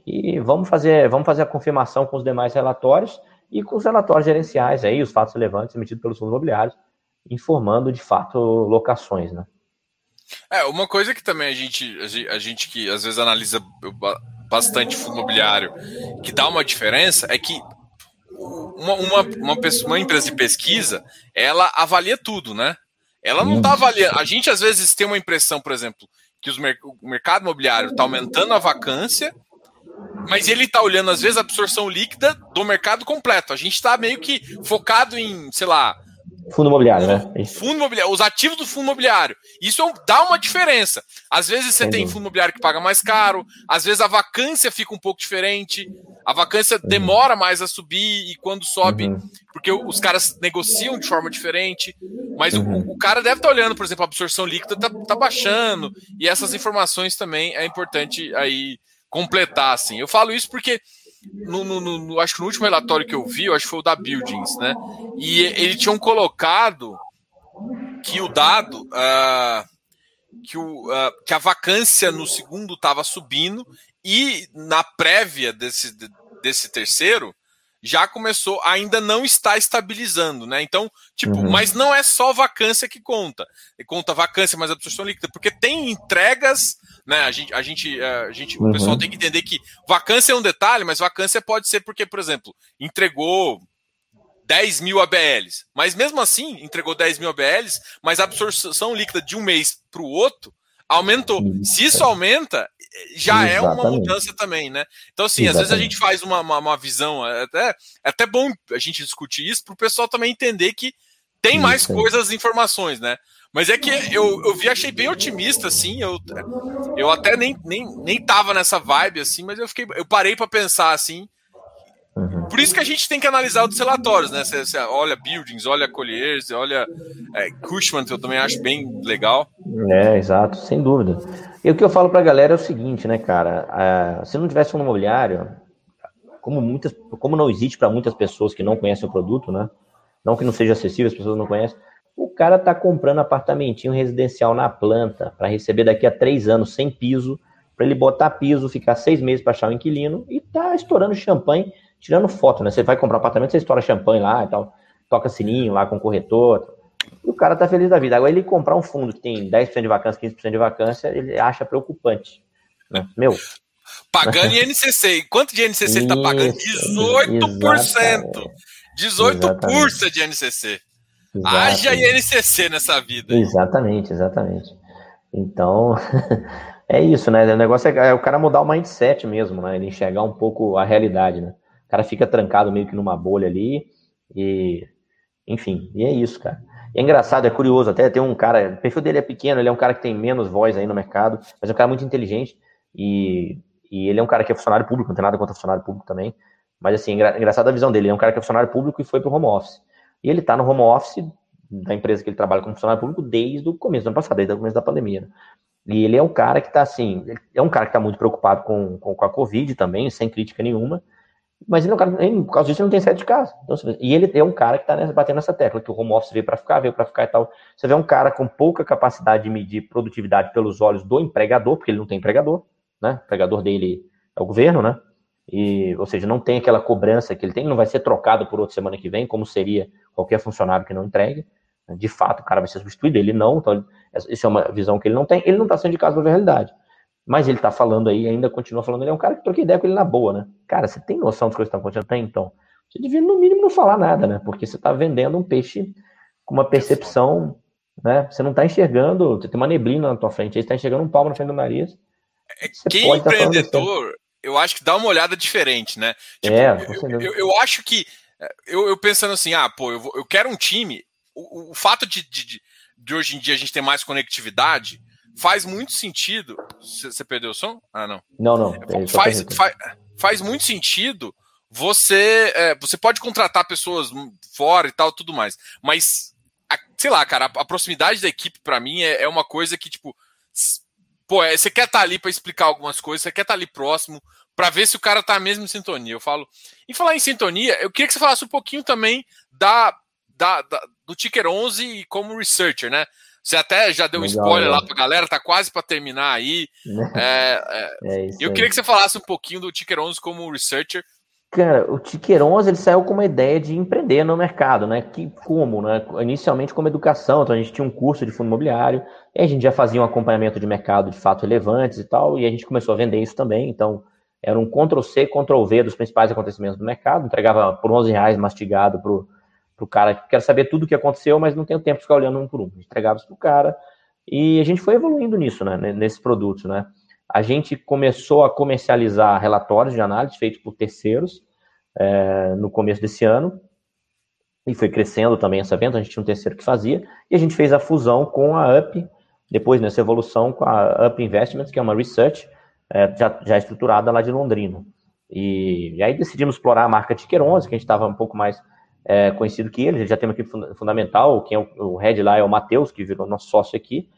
E vamos fazer, vamos fazer a confirmação com os demais relatórios e com os relatórios gerenciais aí, os fatos relevantes emitidos pelos fundos imobiliários, informando de fato locações, né? É, uma coisa que também a gente, a gente que às vezes analisa bastante fundo imobiliário, que dá uma diferença, é que uma, uma, uma, pessoa, uma empresa de pesquisa, ela avalia tudo, né? Ela não está avaliando. A gente às vezes tem uma impressão, por exemplo, que os, o mercado imobiliário está aumentando a vacância mas ele está olhando, às vezes, a absorção líquida do mercado completo. A gente está meio que focado em, sei lá. Fundo imobiliário, né? Fundo imobiliário, os ativos do fundo imobiliário. Isso é dá uma diferença. Às vezes você tem fundo imobiliário que paga mais caro, às vezes a vacância fica um pouco diferente, a vacância uhum. demora mais a subir e quando sobe, uhum. porque os caras negociam de forma diferente. Mas uhum. o, o, cara deve estar tá olhando, por exemplo, a absorção líquida está tá baixando, e essas informações também é importante aí completar, assim. Eu falo isso porque no, no, no, acho que no último relatório que eu vi, eu acho que foi o da Buildings, né? E eles tinham colocado que o dado uh, que, o, uh, que a vacância no segundo estava subindo e na prévia desse, desse terceiro já começou, ainda não está estabilizando, né? Então, tipo, uhum. mas não é só vacância que conta. Conta vacância mais absorção líquida, porque tem entregas né? A gente, a gente, é, a gente uhum. o pessoal tem que entender que vacância é um detalhe, mas vacância pode ser porque, por exemplo, entregou 10 mil ABLs, mas mesmo assim entregou 10 mil ABLs, mas a absorção líquida de um mês para o outro aumentou. Se isso aumenta, já Exatamente. é uma mudança também, né? Então, assim, Exatamente. às vezes a gente faz uma, uma, uma visão, é até, é até bom a gente discutir isso para o pessoal também entender que tem mais isso. coisas, informações, né? Mas é que eu, eu vi, achei bem otimista, assim. Eu, eu até nem, nem, nem tava nessa vibe, assim, mas eu fiquei. Eu parei para pensar assim. Uhum. Por isso que a gente tem que analisar os relatórios, né? Você, você olha Buildings, olha Colliers, olha é, Cushman, que eu também acho bem legal. É, exato, sem dúvida. E o que eu falo pra galera é o seguinte, né, cara? se não tivesse um imobiliário, como, muitas, como não existe para muitas pessoas que não conhecem o produto, né? Não que não seja acessível, as pessoas não conhecem, o cara está comprando apartamentinho residencial na planta para receber daqui a três anos sem piso, para ele botar piso, ficar seis meses para achar um inquilino e tá estourando champanhe, tirando foto, né? Você vai comprar apartamento, você estoura champanhe lá e tal, toca sininho lá com o corretor. E o cara tá feliz da vida. Agora ele comprar um fundo que tem 10% de vacância, 15% de vacância, ele acha preocupante. Né? Meu. Pagando INCC. E quanto de INCC Isso, ele tá pagando? 18%. 18% de INCC. Haja INCC nessa vida. Exatamente, exatamente. Então, [laughs] é isso, né? O negócio é, é, o cara mudar o mindset mesmo, né? Ele enxergar um pouco a realidade, né? O cara fica trancado meio que numa bolha ali e, enfim, e é isso, cara. E é engraçado, é curioso, até tem um cara, o perfil dele é pequeno, ele é um cara que tem menos voz aí no mercado, mas é um cara muito inteligente e, e ele é um cara que é funcionário público, não tem nada contra funcionário público também, mas assim, engra, engraçado a visão dele, ele é um cara que é funcionário público e foi pro home office. E ele está no home office da empresa que ele trabalha como funcionário público desde o começo do ano passado, desde o começo da pandemia. Né? E ele é um cara que está assim, é um cara que está muito preocupado com, com, com, a Covid também, sem crítica nenhuma, mas ele é um cara, ele, por causa disso, ele não tem saído de casa. Então, e ele é um cara que está batendo nessa tecla, que o home office veio para ficar, veio para ficar e tal. Você vê um cara com pouca capacidade de medir produtividade pelos olhos do empregador, porque ele não tem empregador, né? O empregador dele é o governo, né? E, ou seja, não tem aquela cobrança que ele tem, não vai ser trocado por outra semana que vem, como seria qualquer funcionário que não entregue. De fato, o cara vai ser substituído, ele não, então isso é uma visão que ele não tem, ele não está sendo de casa da realidade. Mas ele está falando aí, ainda continua falando, ele é um cara que troquei ideia com ele na boa, né? Cara, você tem noção das coisas que estão acontecendo? Tem, então. você devia, no mínimo, não falar nada, né? Porque você está vendendo um peixe com uma percepção, né? Você não está enxergando, você tem uma neblina na tua frente, aí você está enxergando um palmo na frente do nariz. É, quem é empreendedor, eu acho que dá uma olhada diferente, né? Tipo, é, eu, eu, eu, acho que, eu, eu, pensando assim, ah, pô, eu, eu quero um time, o, o fato de, de, de hoje em dia a gente ter mais conectividade, faz muito sentido. Você perdeu o som? Ah, não. Não, não. É, faz, faz, faz muito sentido você. É, você pode contratar pessoas fora e tal, tudo mais. Mas, a, sei lá, cara, a, a proximidade da equipe, para mim, é, é, uma coisa que, tipo. Pô, é, você quer estar tá ali para explicar algumas coisas, você quer estar tá ali próximo, para ver se o cara tá mesmo em sintonia. Eu falo. Em falar em sintonia, eu queria que você falasse um pouquinho também da, da, da do Ticker 11 e como researcher, né? Você até já deu um Legal, spoiler lá pra galera, tá quase para terminar aí. [laughs] É, é, é eu queria que você falasse um pouquinho do Ticker 11 como researcher. Cara, o 11 ele saiu com uma ideia de empreender no mercado, né? Que como, né? Inicialmente como educação, então a gente tinha um curso de fundo imobiliário, e a gente já fazia um acompanhamento de mercado de fato relevantes e tal, e a gente começou a vender isso também. Então era um Ctrl C, Ctrl V dos principais acontecimentos do mercado, entregava por 11 reais mastigado pro para o cara que quer saber tudo o que aconteceu, mas não tem tempo de ficar olhando um por um. Entregava isso para o cara e a gente foi evoluindo nisso, né, nesses produtos, né. A gente começou a comercializar relatórios de análise feitos por terceiros é, no começo desse ano e foi crescendo também essa venda. A gente tinha um terceiro que fazia e a gente fez a fusão com a UP, depois nessa evolução com a UP Investments, que é uma research é, já, já estruturada lá de Londrina. E, e, aí decidimos explorar a marca Ticker 11, que a gente estava um pouco mais é, conhecido que ele, já tem uma equipe fundamental, quem é o, o head lá é o Matheus, que virou nosso sócio aqui,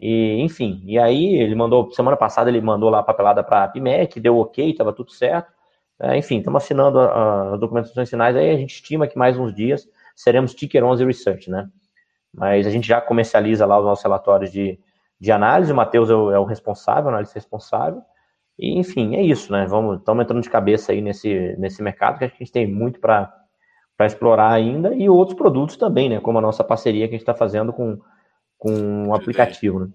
e enfim, e aí ele mandou, semana passada ele mandou lá a papelada para a PIMEC, deu ok, estava tudo certo, é, enfim, estamos assinando as documentações finais, aí a gente estima que mais uns dias seremos Ticker 11 Research, né, mas a gente já comercializa lá os nossos relatórios de, de análise, o Matheus é o, é o responsável, analista responsável, e enfim, é isso, né, vamos, estamos entrando de cabeça aí nesse, nesse mercado, que a gente tem muito para explorar ainda, e outros produtos também, né? Como a nossa parceria que a gente está fazendo com, com o aplicativo, né?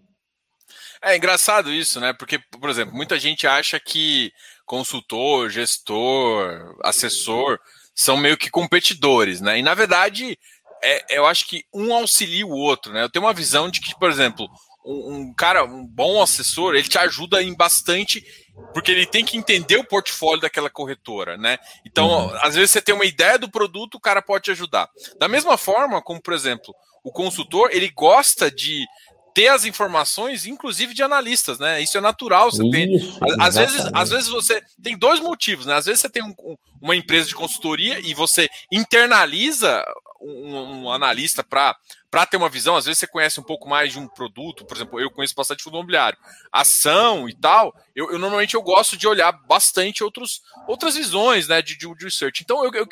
É engraçado isso, né? Porque, por exemplo, muita gente acha que consultor, gestor, assessor são meio que competidores, né? E na verdade, é, eu acho que um auxilia o outro, né? Eu tenho uma visão de que, por exemplo, um, um, cara, um bom assessor, ele te ajuda em bastante, porque ele tem que entender o portfólio daquela corretora, né? Então, uhum. às vezes você tem uma ideia do produto, o cara pode te ajudar. Da mesma forma, como por exemplo, o consultor, ele gosta de ter as informações, inclusive de analistas, né? Isso é natural. Você Isso, tem, às vezes, às vezes você tem dois motivos, né? Às vezes você tem um, uma empresa de consultoria e você internaliza um, um analista para para ter uma visão, às vezes você conhece um pouco mais de um produto, por exemplo, eu conheço bastante fundo imobiliário, ação e tal, eu, eu, normalmente eu gosto de olhar bastante outros, outras visões, né, de, de, de research. Então, eu, eu,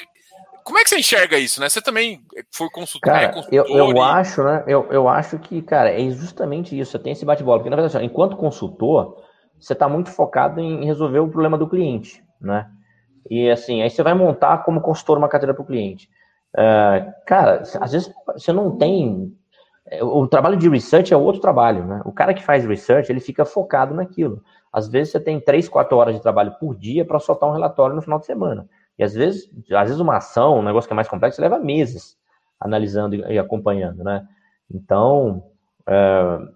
como é que você enxerga isso, né? Você também foi consultor, cara, é consultor eu, eu e... acho, né, eu, eu acho que, cara, é justamente isso, você tem esse bate-bola, porque na verdade, assim, enquanto consultor, você está muito focado em resolver o problema do cliente, né? E assim, aí você vai montar como consultor uma carteira para o cliente. Uh, cara, às vezes você não tem. É, o trabalho de research é outro trabalho, né? O cara que faz research, ele fica focado naquilo. Às vezes você tem três, quatro horas de trabalho por dia para soltar um relatório no final de semana. Às vezes, às vezes uma ação, um negócio que é mais complexo, leva meses analisando e acompanhando, né? Então, uh,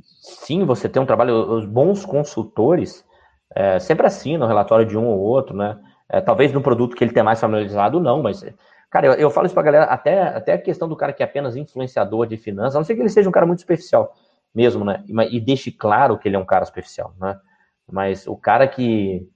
sim, você tem um trabalho. Os bons consultores uh, sempre assinam o relatório de um ou outro, né? Uh, talvez um produto que ele tenha mais familiarizado, não, mas Cara, eu, eu falo isso pra galera, até, até a questão do cara que é apenas influenciador de finanças, a não ser que ele seja um cara muito superficial mesmo, né? E, e deixe claro que ele é um cara superficial, né? Mas o cara que,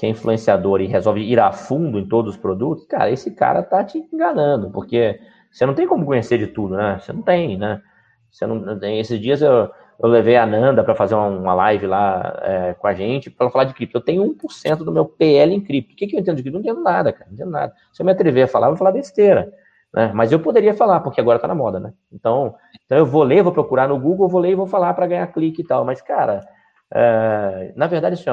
que é influenciador e resolve ir a fundo em todos os produtos, cara, esse cara tá te enganando, porque você não tem como conhecer de tudo, né? Você não tem, né? Você não, esses dias eu, eu levei a Nanda para fazer uma, uma, live lá é, com a gente para falar de cripto. Eu tenho 1% do meu PL em cripto. O que, que eu entendo de cripto? Não entendo nada, cara. Não entendo nada. Se eu me atrever a falar, eu vou falar besteira. Né? Mas eu poderia falar, porque agora está na moda, né? Então, então eu vou ler, vou procurar no Google, vou ler e vou falar para ganhar clique e tal. Mas, cara, é, na verdade, assim,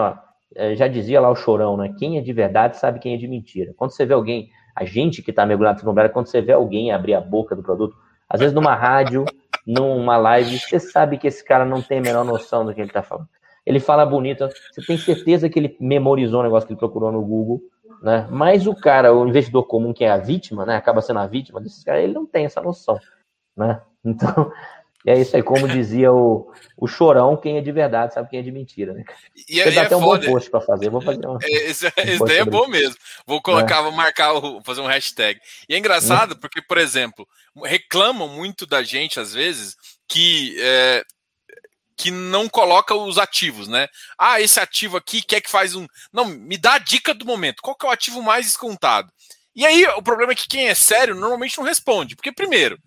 já dizia lá o chorão, né? Quem é de verdade sabe quem é de mentira. Quando você vê alguém, a gente que está mergulhado no imobiliário, quando você vê alguém abrir a boca do produto, às vezes numa rádio, numa live, você sabe que esse cara não tem a menor noção do que ele está falando. Ele fala bonito, você tem certeza que ele memorizou o negócio que ele procurou no Google, né? Mas o cara, o investidor comum que é a vítima, né? Acaba sendo a vítima desses caras, ele não tem essa noção, né? Então, é isso aí, como dizia o, o chorão, quem é de verdade sabe quem é de mentira, né? E, Você dá é até um foda. bom post para fazer, vou fazer um. Esse, é, um esse daí é bom mesmo. Vou colocar, é. vou marcar, vou fazer um hashtag. E é engraçado porque, por exemplo, reclamam muito da gente às vezes que é, que não coloca os ativos, né? Ah, esse ativo aqui quer que faz um. Não, me dá a dica do momento. Qual que é o ativo mais descontado? E aí, o problema é que quem é sério normalmente não responde. Porque, primeiro,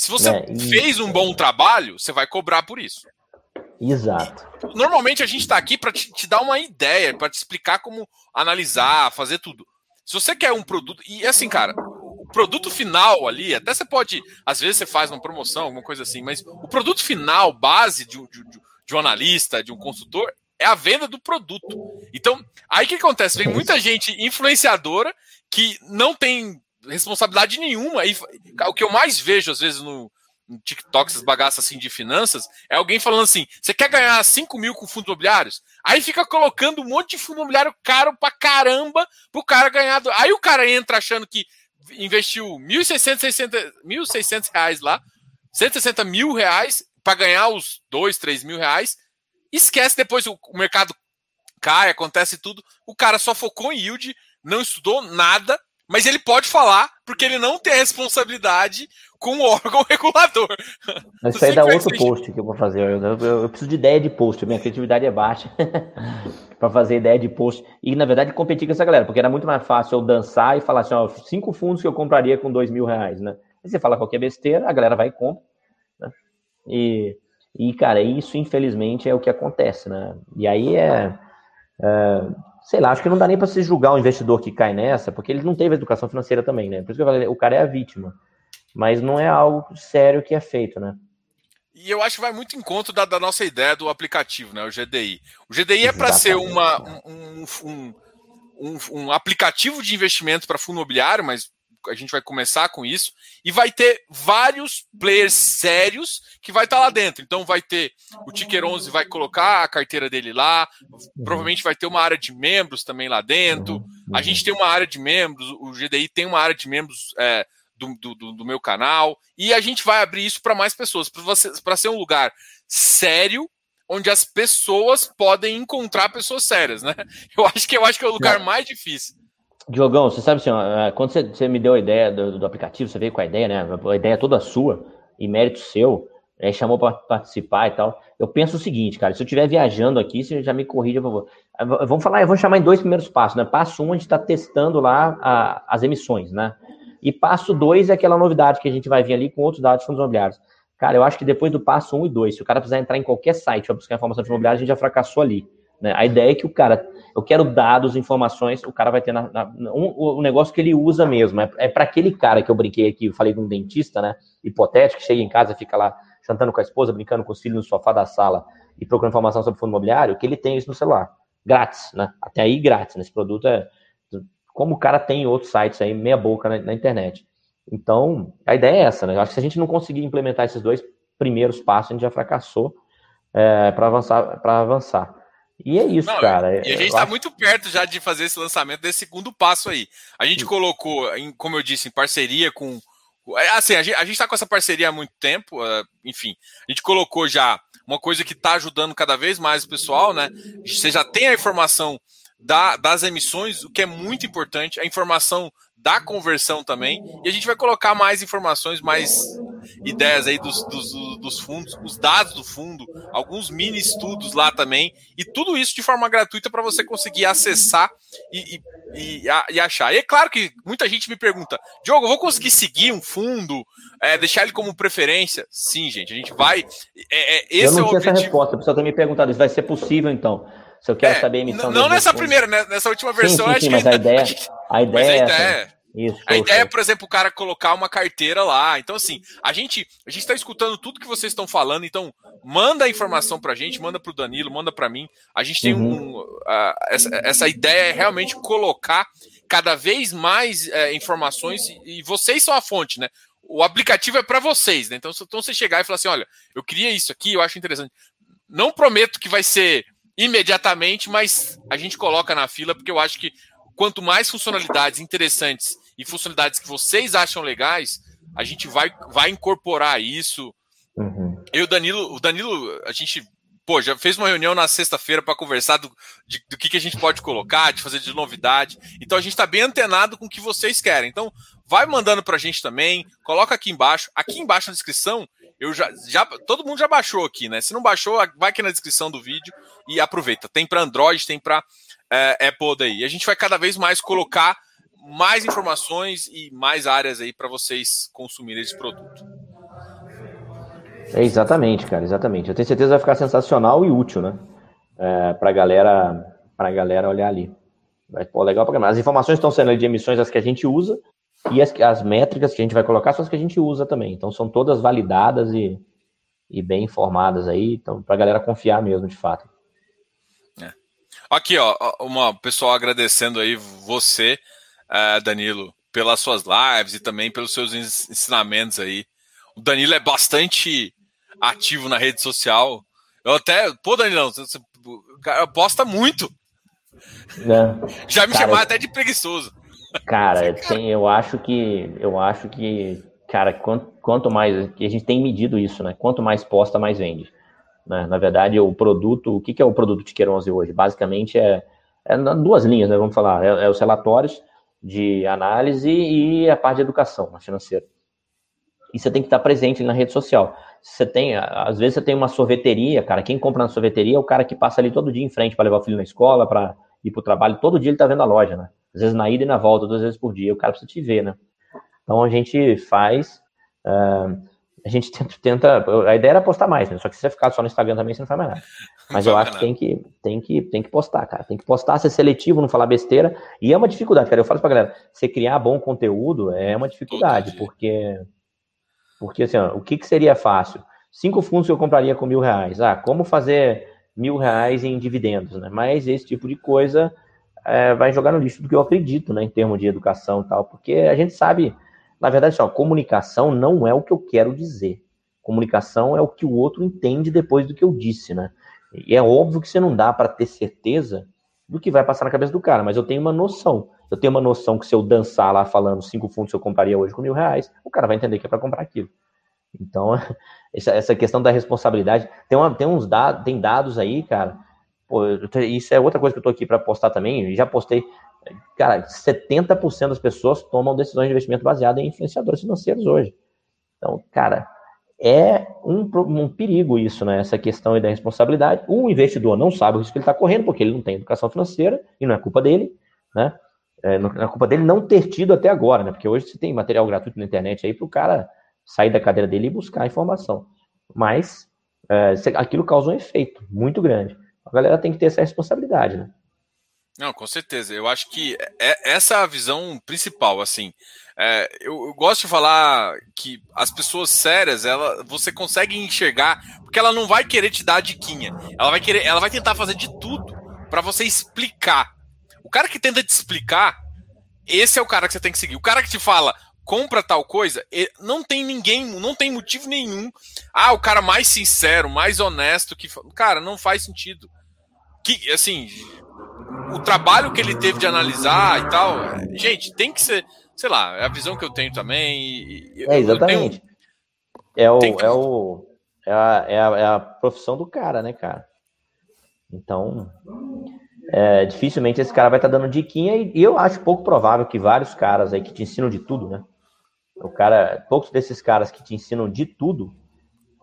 se você é, fez um bom trabalho, você vai cobrar por isso. Exato. Normalmente a gente está aqui para te, te, dar uma ideia, para te explicar como analisar, fazer tudo. Se você quer um produto. E assim, cara, o produto final ali, até você pode. Às vezes você faz uma promoção, alguma coisa assim, mas o produto final, base de, de, de um analista, de um consultor, é a venda do produto. Então, aí o que acontece? Vem muita gente influenciadora que não tem responsabilidade nenhuma. E o que eu mais vejo, às vezes, no, no TikTok, essas bagaças assim de finanças, é alguém falando assim: você quer ganhar 5 mil com fundos imobiliários? Aí fica colocando um monte de fundo imobiliário caro pra caramba pro cara ganhar. Do... Aí o cara entra achando que investiu 1.600 1.600 reais lá, 160 mil reais para ganhar os 2, 3 mil reais. Esquece depois o, o mercado cai, acontece tudo. O cara só focou em yield, não estudou nada, mas ele pode falar porque ele não tem a responsabilidade com o órgão [laughs] regulador. Isso aí dá outro post que eu vou fazer. Eu, eu, eu, preciso de ideia de post, minha criatividade é baixa [laughs] para fazer ideia de post. E, na verdade, competir com essa galera, porque era muito mais fácil eu dançar e falar assim: ó, cinco fundos que eu compraria com dois mil reais, né? Aí você fala qualquer besteira, a galera vai e compra. Né? E, e, cara, isso infelizmente é o que acontece, né? E aí é, é sei lá, acho que não dá nem para se julgar o investidor que cai nessa, porque ele não teve educação financeira também, né? Por isso que eu falei, o cara é a vítima. Mas não é algo sério que é feito, né? E eu acho que vai muito em conta da, da nossa ideia do aplicativo, né? O GDI. O GDI é para ser uma, um, um, um, um, aplicativo de investimento para fundo imobiliário, mas a gente vai começar com isso, e vai ter vários players sérios que vai estar tá lá dentro. Então vai ter o Ticker 11 vai colocar a carteira dele lá, provavelmente vai ter uma área de membros também lá dentro. A gente tem uma área de membros, o GDI tem uma área de membros é, do, do, do, meu canal, e a gente vai abrir isso para mais pessoas, para ser um lugar sério onde as pessoas podem encontrar pessoas sérias, né? Eu acho que eu acho que é o lugar mais difícil. Diogão, você sabe assim, é, quando você, você, me deu a ideia do, do, aplicativo, você veio com a ideia, né? A ideia toda sua e mérito seu, né, chamou para participar e tal. Eu penso o seguinte, cara, se eu estiver viajando aqui, você já me corrija, por favor. É, vamos falar, vou chamar em dois primeiros passos, né? Passo um, a gente está testando lá a, as emissões, né? E passo dois é aquela novidade que a gente vai vir ali com outros dados de fundos imobiliários. Cara, eu acho que depois do passo um e dois, se o cara precisar entrar em qualquer site para buscar informação de fundos imobiliários, a gente já fracassou ali. Né? A ideia é que o cara eu quero dados, informações, o cara vai ter na, na, um, o negócio que ele usa mesmo. É, é para aquele cara que eu brinquei aqui, eu falei de um dentista, né? Hipotético, que chega em casa, fica lá jantando com a esposa, brincando com os filhos no sofá da sala e procurando informação sobre fundo imobiliário, que ele tem isso no celular. Grátis, né? Até aí grátis. Né? Esse produto é. Como o cara tem outros sites aí, meia boca na, na internet. Então, a ideia é essa, né? Eu acho que se a gente não conseguir implementar esses dois primeiros passos, a gente já fracassou é, para avançar, para avançar. E é isso, Não, cara. E a gente está acho... muito perto já de fazer esse lançamento desse segundo passo aí. A gente colocou, em, como eu disse, em parceria com. É, assim, a gente está com essa parceria há muito tempo, uh, enfim. A gente colocou já uma coisa que está ajudando cada vez mais o pessoal, né? Você já tem a informação da, das emissões, o que é muito importante, a informação da conversão também. E a gente vai colocar mais informações, mais ideias aí dos, dos, dos, fundos, os dados do fundo, alguns mini estudos lá também, e tudo isso de forma gratuita para você conseguir acessar e, e, e, e, achar. E é claro que muita gente me pergunta, Diogo, eu vou conseguir seguir um fundo, é, deixar ele como preferência? Sim, gente, a gente vai. É, é, esse eu não é tinha essa resposta, a pessoa tem me perguntado, isso vai ser possível então? Se eu quero é, saber a emissão. Não nessa primeira, né? Nessa última versão, sim, sim, sim, [laughs] mas a ideia, a ideia, a ideia é. Isso, a ideia é, por exemplo, o cara colocar uma carteira lá. Então, assim, a gente a gente está escutando tudo que vocês estão falando. Então, manda a informação para a gente, manda para o Danilo, manda para mim. A gente tem uhum. um. Uh, essa, essa ideia é realmente colocar cada vez mais uh, informações e, e, vocês são a fonte, né? O aplicativo é para vocês, né? Então, então, você chegar e falar assim: olha, eu queria isso aqui, eu acho interessante. Não prometo que vai ser imediatamente, mas a gente coloca na fila porque eu acho que quanto mais funcionalidades interessantes e funcionalidades que vocês acham legais, a gente vai, vai incorporar isso. Uhum. Eu, Danilo, o Danilo, a gente pô, já fez uma reunião na sexta-feira para conversar do, de, do que, que a gente pode colocar, de fazer de novidade. Então a gente está bem antenado com o que vocês querem. Então vai mandando para a gente também, coloca aqui embaixo. Aqui embaixo na descrição, eu já, já todo mundo já baixou aqui, né? Se não baixou, vai aqui na descrição do vídeo e aproveita. Tem para Android, tem para é, Apple daí. E a gente vai cada vez mais colocar mais informações e mais áreas aí para vocês consumirem esse produto. É exatamente, cara, exatamente. Eu tenho certeza que vai ficar sensacional e útil, né? É, pra galera, pra galera olhar ali. Vai, pô, legal pra As informações estão sendo ali de emissões as que a gente usa e as, as métricas que a gente vai colocar são as que a gente usa também. Então são todas validadas e, e bem informadas aí, então pra galera confiar mesmo, de fato. É. Aqui, ó, uma pessoal agradecendo aí você, uh, Danilo, pelas suas lives e também pelos seus ensinamentos aí. O Danilo é bastante ativo na rede social. Eu até. Pô, Danilão, você, você posta muito. Não. Já me chamaram até de preguiçoso. Cara, [laughs] tem, eu acho que. Eu acho que. Cara, quanto, quanto mais. que a gente tem medido isso, né? Quanto mais posta, mais vende. Né? Na verdade, o produto. O que, que é o produto Ticker 11 hoje? Basicamente é, é duas linhas, né? Vamos falar. É, é os relatórios de análise e a parte de educação financeira. E você tem que estar presente na rede social. Você tem, às vezes você tem uma sorveteria, cara. Quem compra na sorveteria é o cara que passa ali todo dia em frente para levar o filho na escola, para ir para o trabalho. Todo dia ele está vendo a loja, né? Às vezes na ida e na volta, duas vezes por dia. O cara precisa te ver, né? Então a gente faz. Uh, a gente [laughs] tenta, tenta, A ideia era postar mais, né? Só que se você ficar só no Instagram também, você não faz mais nada. Mas eu acho que tem que, tem que tem que postar, cara. Tem que postar, ser seletivo, não falar besteira. E é uma dificuldade, cara. Eu falo pra galera, você criar bom conteúdo é uma dificuldade, porque porque assim, ó, o que, que seria fácil? Cinco fundos que eu compraria com mil reais. Ah, como fazer mil reais em dividendos, né? Mas esse tipo de coisa é, vai jogar no lixo do que eu acredito, né? Em termos de educação e tal, porque a gente sabe, na verdade, só, comunicação não é o que eu quero dizer. Comunicação é o que o outro entende depois do que eu disse, né? E é óbvio que você não dá para ter certeza do que vai passar na cabeça do cara, mas eu tenho uma noção. Eu tenho uma noção que se eu dançar lá falando cinco fundos eu compraria hoje com mil reais, o cara vai entender que é para comprar aquilo. Então, [laughs] essa, essa questão da responsabilidade, tem, uma, tem uns dados, tem dados aí, cara. Pô, isso é outra coisa que eu tô aqui para postar também. Já postei, cara, 70% das pessoas tomam decisões de investimento baseadas em influenciadores financeiros hoje. Então, cara, é um, um perigo isso, né? Essa questão da responsabilidade. O investidor não sabe o risco que ele está correndo, porque ele não tem educação financeira, e não é culpa dele, né? É, não é culpa dele não ter tido até agora, né? Porque hoje você tem material gratuito na internet aí para o cara sair da cadeira dele e buscar informação. Mas é, aquilo causa um efeito muito grande. A galera tem que ter essa responsabilidade, né? Não, com certeza. Eu acho que é, essa é a visão principal, assim. É, eu, eu, gosto de falar que as pessoas sérias, ela, você consegue enxergar, porque ela não vai querer te dar a diquinha. Ela vai querer, ela vai tentar fazer de tudo para você explicar o cara que tenta te explicar, esse é o cara que você tem que seguir. O cara que te fala, compra tal coisa, não tem ninguém, não tem motivo nenhum. Ah, o cara mais sincero, mais honesto que. Cara, não faz sentido. Que, assim, o trabalho que ele teve de analisar e tal, gente, tem que ser, sei lá, é a visão que eu tenho também. é, exatamente. Tenho, é, o, que... é, o, é, a, é, a, é a profissão do cara, né, cara? Então, é, dificilmente esse cara vai estar tá dando diquinha e, e, eu acho pouco provável que vários caras aí que te ensinam de tudo, né? O cara, poucos desses caras que te ensinam de tudo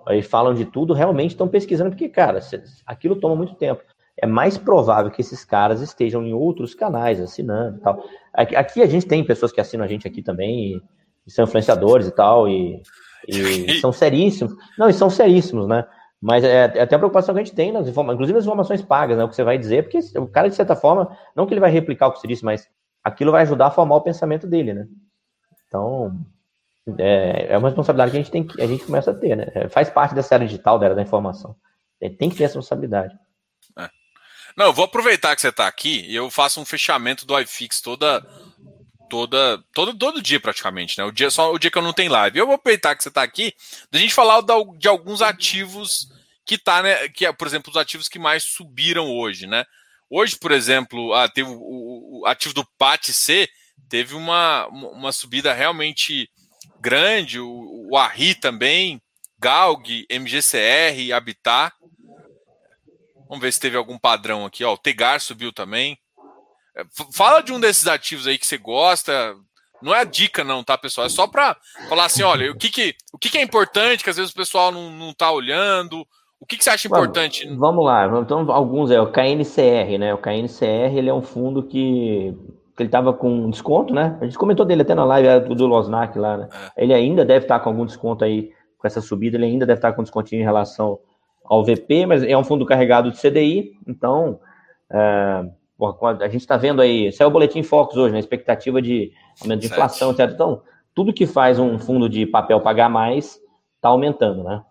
e falam de tudo realmente estão pesquisando porque, cara, aquilo toma muito tempo. É mais provável que esses caras estejam em outros canais assinando e tal. Aqui, a gente tem pessoas que assinam a gente aqui também e, são influenciadores e tal e, e [laughs] são seríssimos. Não, e são seríssimos, né? Mas é, é, até a preocupação que a gente tem, nas informações, inclusive as informações pagas, né? O que você vai dizer, porque o cara, de certa forma, não que ele vai replicar o que você disse, mas aquilo vai ajudar a formar o pensamento dele, né? Então, é, é uma responsabilidade que a gente tem que a gente começa a ter, né? É, faz parte dessa era digital, da era da informação. Tem que ter essa responsabilidade. Não, vou aproveitar que você está aqui e eu faço um fechamento do iFix toda toda todo, todo dia praticamente, né? O dia só o dia que eu não tenho live. Eu vou aproveitar que você está aqui, da gente falar de, de alguns ativos que tá, né, que é, por exemplo, os ativos que mais subiram hoje, né? Hoje, por exemplo, ah, teve o, o, ativo do PAT-C teve uma, uma subida realmente grande, o, o ARRI também, Galg, MGCR, Habitat. Vamos ver se teve algum padrão aqui. Ó, o Tegar subiu também. É, fala de um desses ativos aí que você gosta. Não é a dica, não, tá, pessoal? É só para falar assim: olha, o que, que, o que, que é importante que às vezes o pessoal não, não tá olhando. O que, que você acha importante? Vamos, vamos lá, então alguns é o KNCR, né? O KNCR ele é um fundo que, que ele estava com desconto, né? A gente comentou dele até na live do Losnak lá, né? É. Ele ainda deve estar com algum desconto aí com essa subida, ele ainda deve estar com descontinho em relação ao VP, mas é um fundo carregado de CDI, então é, a gente está vendo aí, saiu o boletim Focus hoje, né? Expectativa de aumento de inflação, etc. Então, tudo que faz um fundo de papel pagar mais está aumentando, né?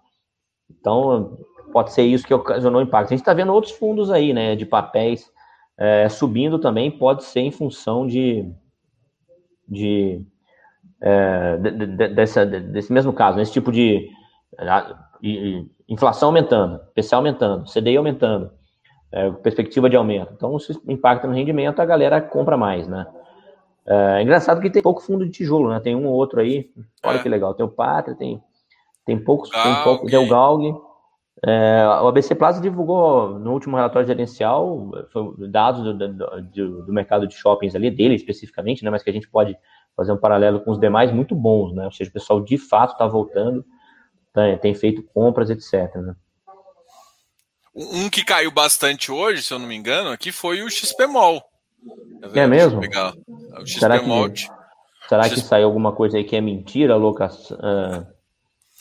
Então, pode ser isso que ocasionou impacto. A gente está vendo outros fundos aí, né, de papéis é, subindo também, pode ser em função de, de, é, de, de dessa, desse mesmo caso, nesse tipo de inflação aumentando, PC aumentando, CDI aumentando, é, perspectiva de aumento. Então, isso impacta no rendimento, a galera compra mais, né? É engraçado que tem pouco fundo de tijolo, né? Tem um ou outro aí. Olha é. que legal. Tem o Pátria, tem, tem poucos, Galg. tem pouco, tem o Galg. É, o ABC Plaza divulgou no último relatório gerencial dados do, do, do, mercado de shoppings ali, dele especificamente, né, mas que a gente pode fazer um paralelo com os demais muito bons, né? Ou seja, o pessoal de fato está voltando, tem, tem, feito compras, etc. Né? Um que caiu bastante hoje, se eu não me engano, aqui foi o XPMOL. Tá é mesmo? O XPMOL. Será que, será que saiu alguma coisa aí que é mentira, Lucas? Uh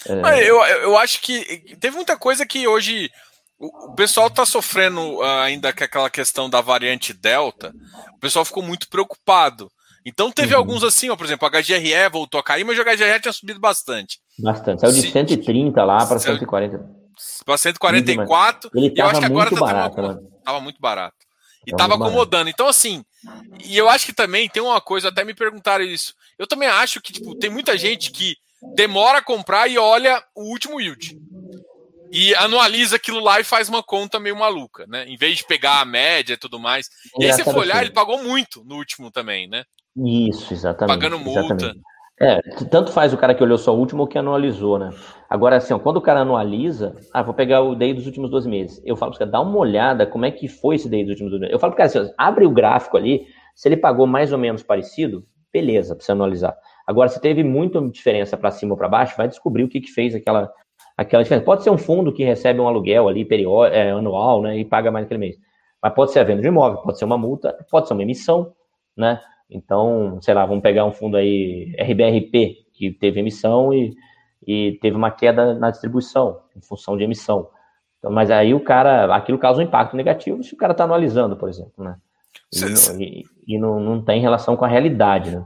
é. Eu, eu acho que teve muita coisa que hoje o, pessoal está sofrendo ah, ainda com aquela questão da variante Delta. O pessoal ficou muito preocupado. Então teve uhum. alguns assim, ó, por exemplo, a HGRE voltou a cair, mas a HGRE tinha subido bastante. Bastante. Saiu de Se, 130 lá para 140. Para 144. Ele estava muito agora tá barato. Uma, né? Tava muito barato. E estava acomodando. Então, assim, e eu acho que também tem uma coisa, até me perguntaram isso. Eu também acho que, tipo, tem muita gente que demora a comprar e olha o último yield. E anualiza aquilo lá e faz uma conta meio maluca, né? Em vez de pegar a média e tudo mais. E aí você for olhar, ele pagou muito no último também, né? Isso, exatamente. Pagando multa. Exatamente. É, tanto faz o cara que olhou só o último ou que anualizou, né? Agora, assim, ó, quando o cara anualiza, ah, vou pegar o DI dos últimos 12 meses. Eu falo para cara, dá uma olhada como é que foi esse DI dos últimos 12 meses. Eu falo para cara assim, ó, abre o gráfico ali, se ele pagou mais ou menos parecido, beleza, para você anualizar. Agora, se teve muita diferença para cima ou para baixo, vai descobrir o que, que fez aquela, aquela diferença. Pode ser um fundo que recebe um aluguel ali periódico, é, anual, né, e paga mais naquele mês. Mas pode ser a venda de imóvel, pode ser uma multa, pode ser uma emissão, né? Então, sei lá, vamos pegar um fundo aí, RBRP, que teve emissão e, e teve uma queda na distribuição, em função de emissão. Então, mas aí o cara, aquilo causa um impacto negativo se o cara está anualizando, por exemplo, né? E, e, e não, não tem relação com a realidade, né?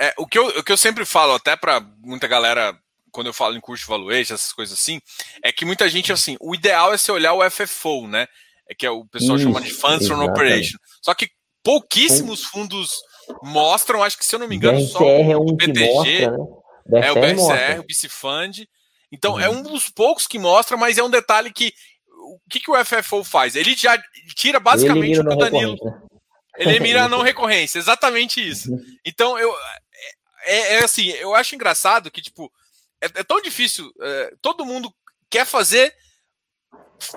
É, o, que eu, o que eu sempre falo, até para muita galera, quando eu falo em curso de valuation, essas coisas assim, é que muita gente, assim, o ideal é você olhar o FFO, né? É que é o pessoal Isso, chama de Funds from Operation. Só que pouquíssimos fundos mostram, acho que se eu não me engano, só é um o BTG, mostra, né? é o BCR, mostra. o BC Fund. Então, é uhum. é um dos poucos que mostra, mas é um detalhe que o que, que o FFO faz? Ele já tira basicamente o que o Danilo. Né? Ele mira a [laughs] não recorrência, exatamente isso. Uhum. Então, eu, é, é, assim, eu acho engraçado que, tipo, é, é tão difícil. É, todo mundo quer fazer.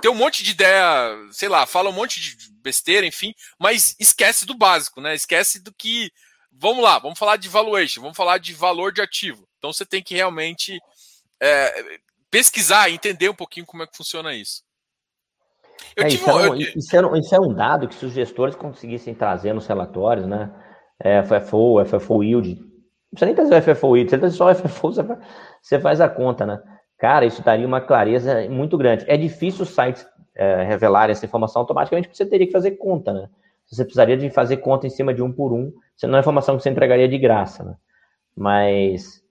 Tem um monte de ideia, sei lá, fala um monte de besteira, enfim, mas esquece do básico, né? Esquece do que. Vamos lá, vamos falar de valuation, vamos falar de valor de ativo. Então você tem que realmente é, pesquisar, entender um pouquinho como é que funciona isso. É, isso, um, eu... isso, é, isso, é um dado que se os gestores conseguissem trazer nos relatórios, né? É, FFO, FFO Yield, precisa nem trazer o FFO, você trazer só o FFO, você faz a conta, né? Cara, isso daria uma clareza muito grande. É difícil os sites é, revelarem essa informação automaticamente, porque você teria que fazer conta, né? Você precisaria de fazer conta em cima de um por um, isso não é informação que você entregaria de graça, né? Mas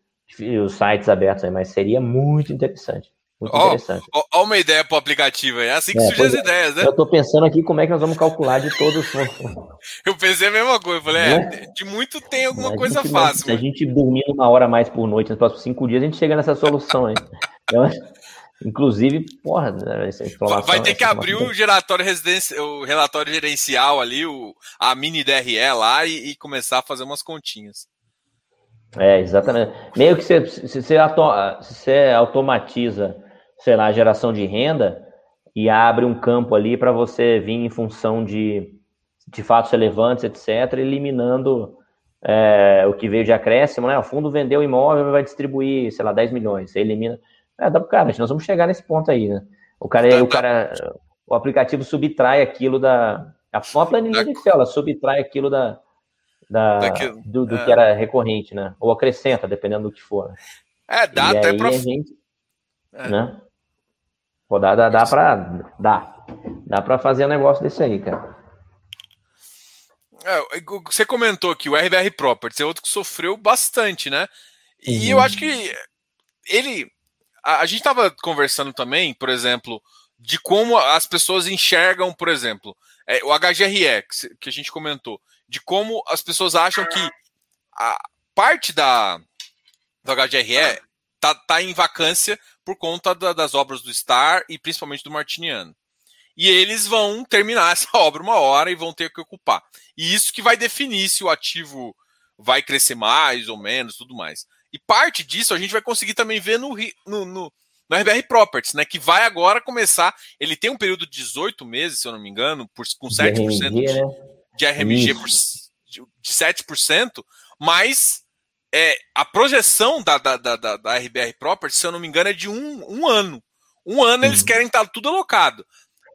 os sites abertos aí, mas seria muito interessante. Muito oh, interessante. Ó, oh, uma ideia para o aplicativo aí. É assim que é, surgem as é. ideias, né? Eu estou pensando aqui como é que nós vamos calcular de todos. [laughs] eu pensei a mesma coisa. Falei, é, né? de muito tem alguma coisa fácil. Se a gente dormir uma hora mais por noite nos próximos cinco dias, a gente chega nessa solução aí. Eu, [laughs] Inclusive, porra, né, vai ter que abrir o relatório o relatório gerencial ali, o, a mini DRE lá e, e, começar a fazer umas continhas. É, exatamente. Meio que você, você, você automatiza, sei lá, a geração de renda e abre um campo ali para você vir em função de, de fatos relevantes, etc., eliminando é, o que veio de acréscimo, né? O fundo vendeu o imóvel e vai distribuir, sei lá, 10 milhões. Você elimina. É, dá cara, nós vamos chegar nesse ponto aí, né? O cara, tá, o cara, o aplicativo subtrai aquilo da. A uma planilha de Excel, ela subtrai aquilo da, da do, do é. que era recorrente, né? Ou acrescenta, dependendo do que for. Né? É, dá e até para. Gente, é. né? Pô, dá, dá, dá pra. Dá. Dá fazer um negócio desse aí, cara. É, você comentou que o RBR Properties é outro que sofreu bastante, né? E uhum. eu acho que ele. A, a gente estava conversando também, por exemplo, de como as pessoas enxergam, por exemplo, é, o HGRE, que, a gente comentou, de como as pessoas acham que a parte da, do HGRE tá, tá em vacância por conta da, das obras do Star e principalmente do Martiniano. E eles vão terminar [laughs] essa obra uma hora e vão ter que ocupar. E isso que vai definir se o ativo vai crescer mais ou menos, tudo mais. E parte disso a gente vai conseguir também ver no, no, no, no RBR Properties, né? Que vai agora começar. Ele tem um período de 18 meses, se eu não me engano, por, com 7% de RMG, de, né? de RMG por, de, de 7%, mas é, a projeção da, da, da, da, RBR Properties, se eu não me engano, é de um, um ano. Um ano eles querem estar tudo alocado.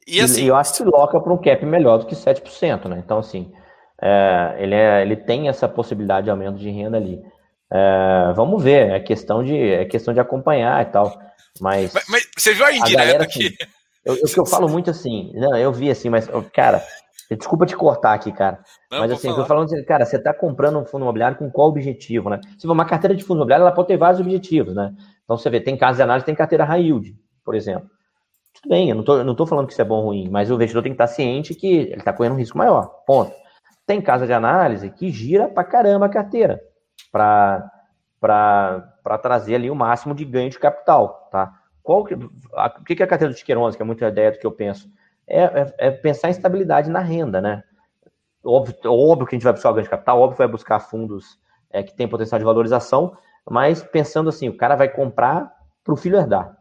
E, assim, e eu acho que loca para um cap melhor do que 7%, né? Então, assim, é, ele, é, ele tem essa possibilidade de aumento de renda ali. É, vamos ver, é questão de, é questão de acompanhar e tal. Mas, mas, mas você viu a indireta aqui? Assim, eu, eu, eu falo muito assim, não, eu vi assim, mas, cara, desculpa te cortar aqui, cara. Não, mas assim, eu tô falando assim, cara, você está comprando um fundo imobiliário com qual objetivo, né? Se for uma carteira de fundo imobiliário, ela pode ter vários objetivos, né? Então você vê, tem casos de análise, tem carteira high yield, por exemplo. Tudo bem, eu não tô, eu não tô falando que isso é bom ou ruim, mas o investidor tem que estar ciente que ele está correndo um risco maior. Ponto. Tem casa de análise que gira pra caramba a carteira para trazer ali o máximo de ganho de capital, tá? Qual que, a, o que é a carteira do 11, que é muita ideia do que eu penso? É, é, é, pensar em estabilidade na renda, né? Óbvio, óbvio que a gente vai buscar o ganho de capital, óbvio que vai buscar fundos é, que têm potencial de valorização, mas pensando assim, o cara vai comprar para o filho herdar.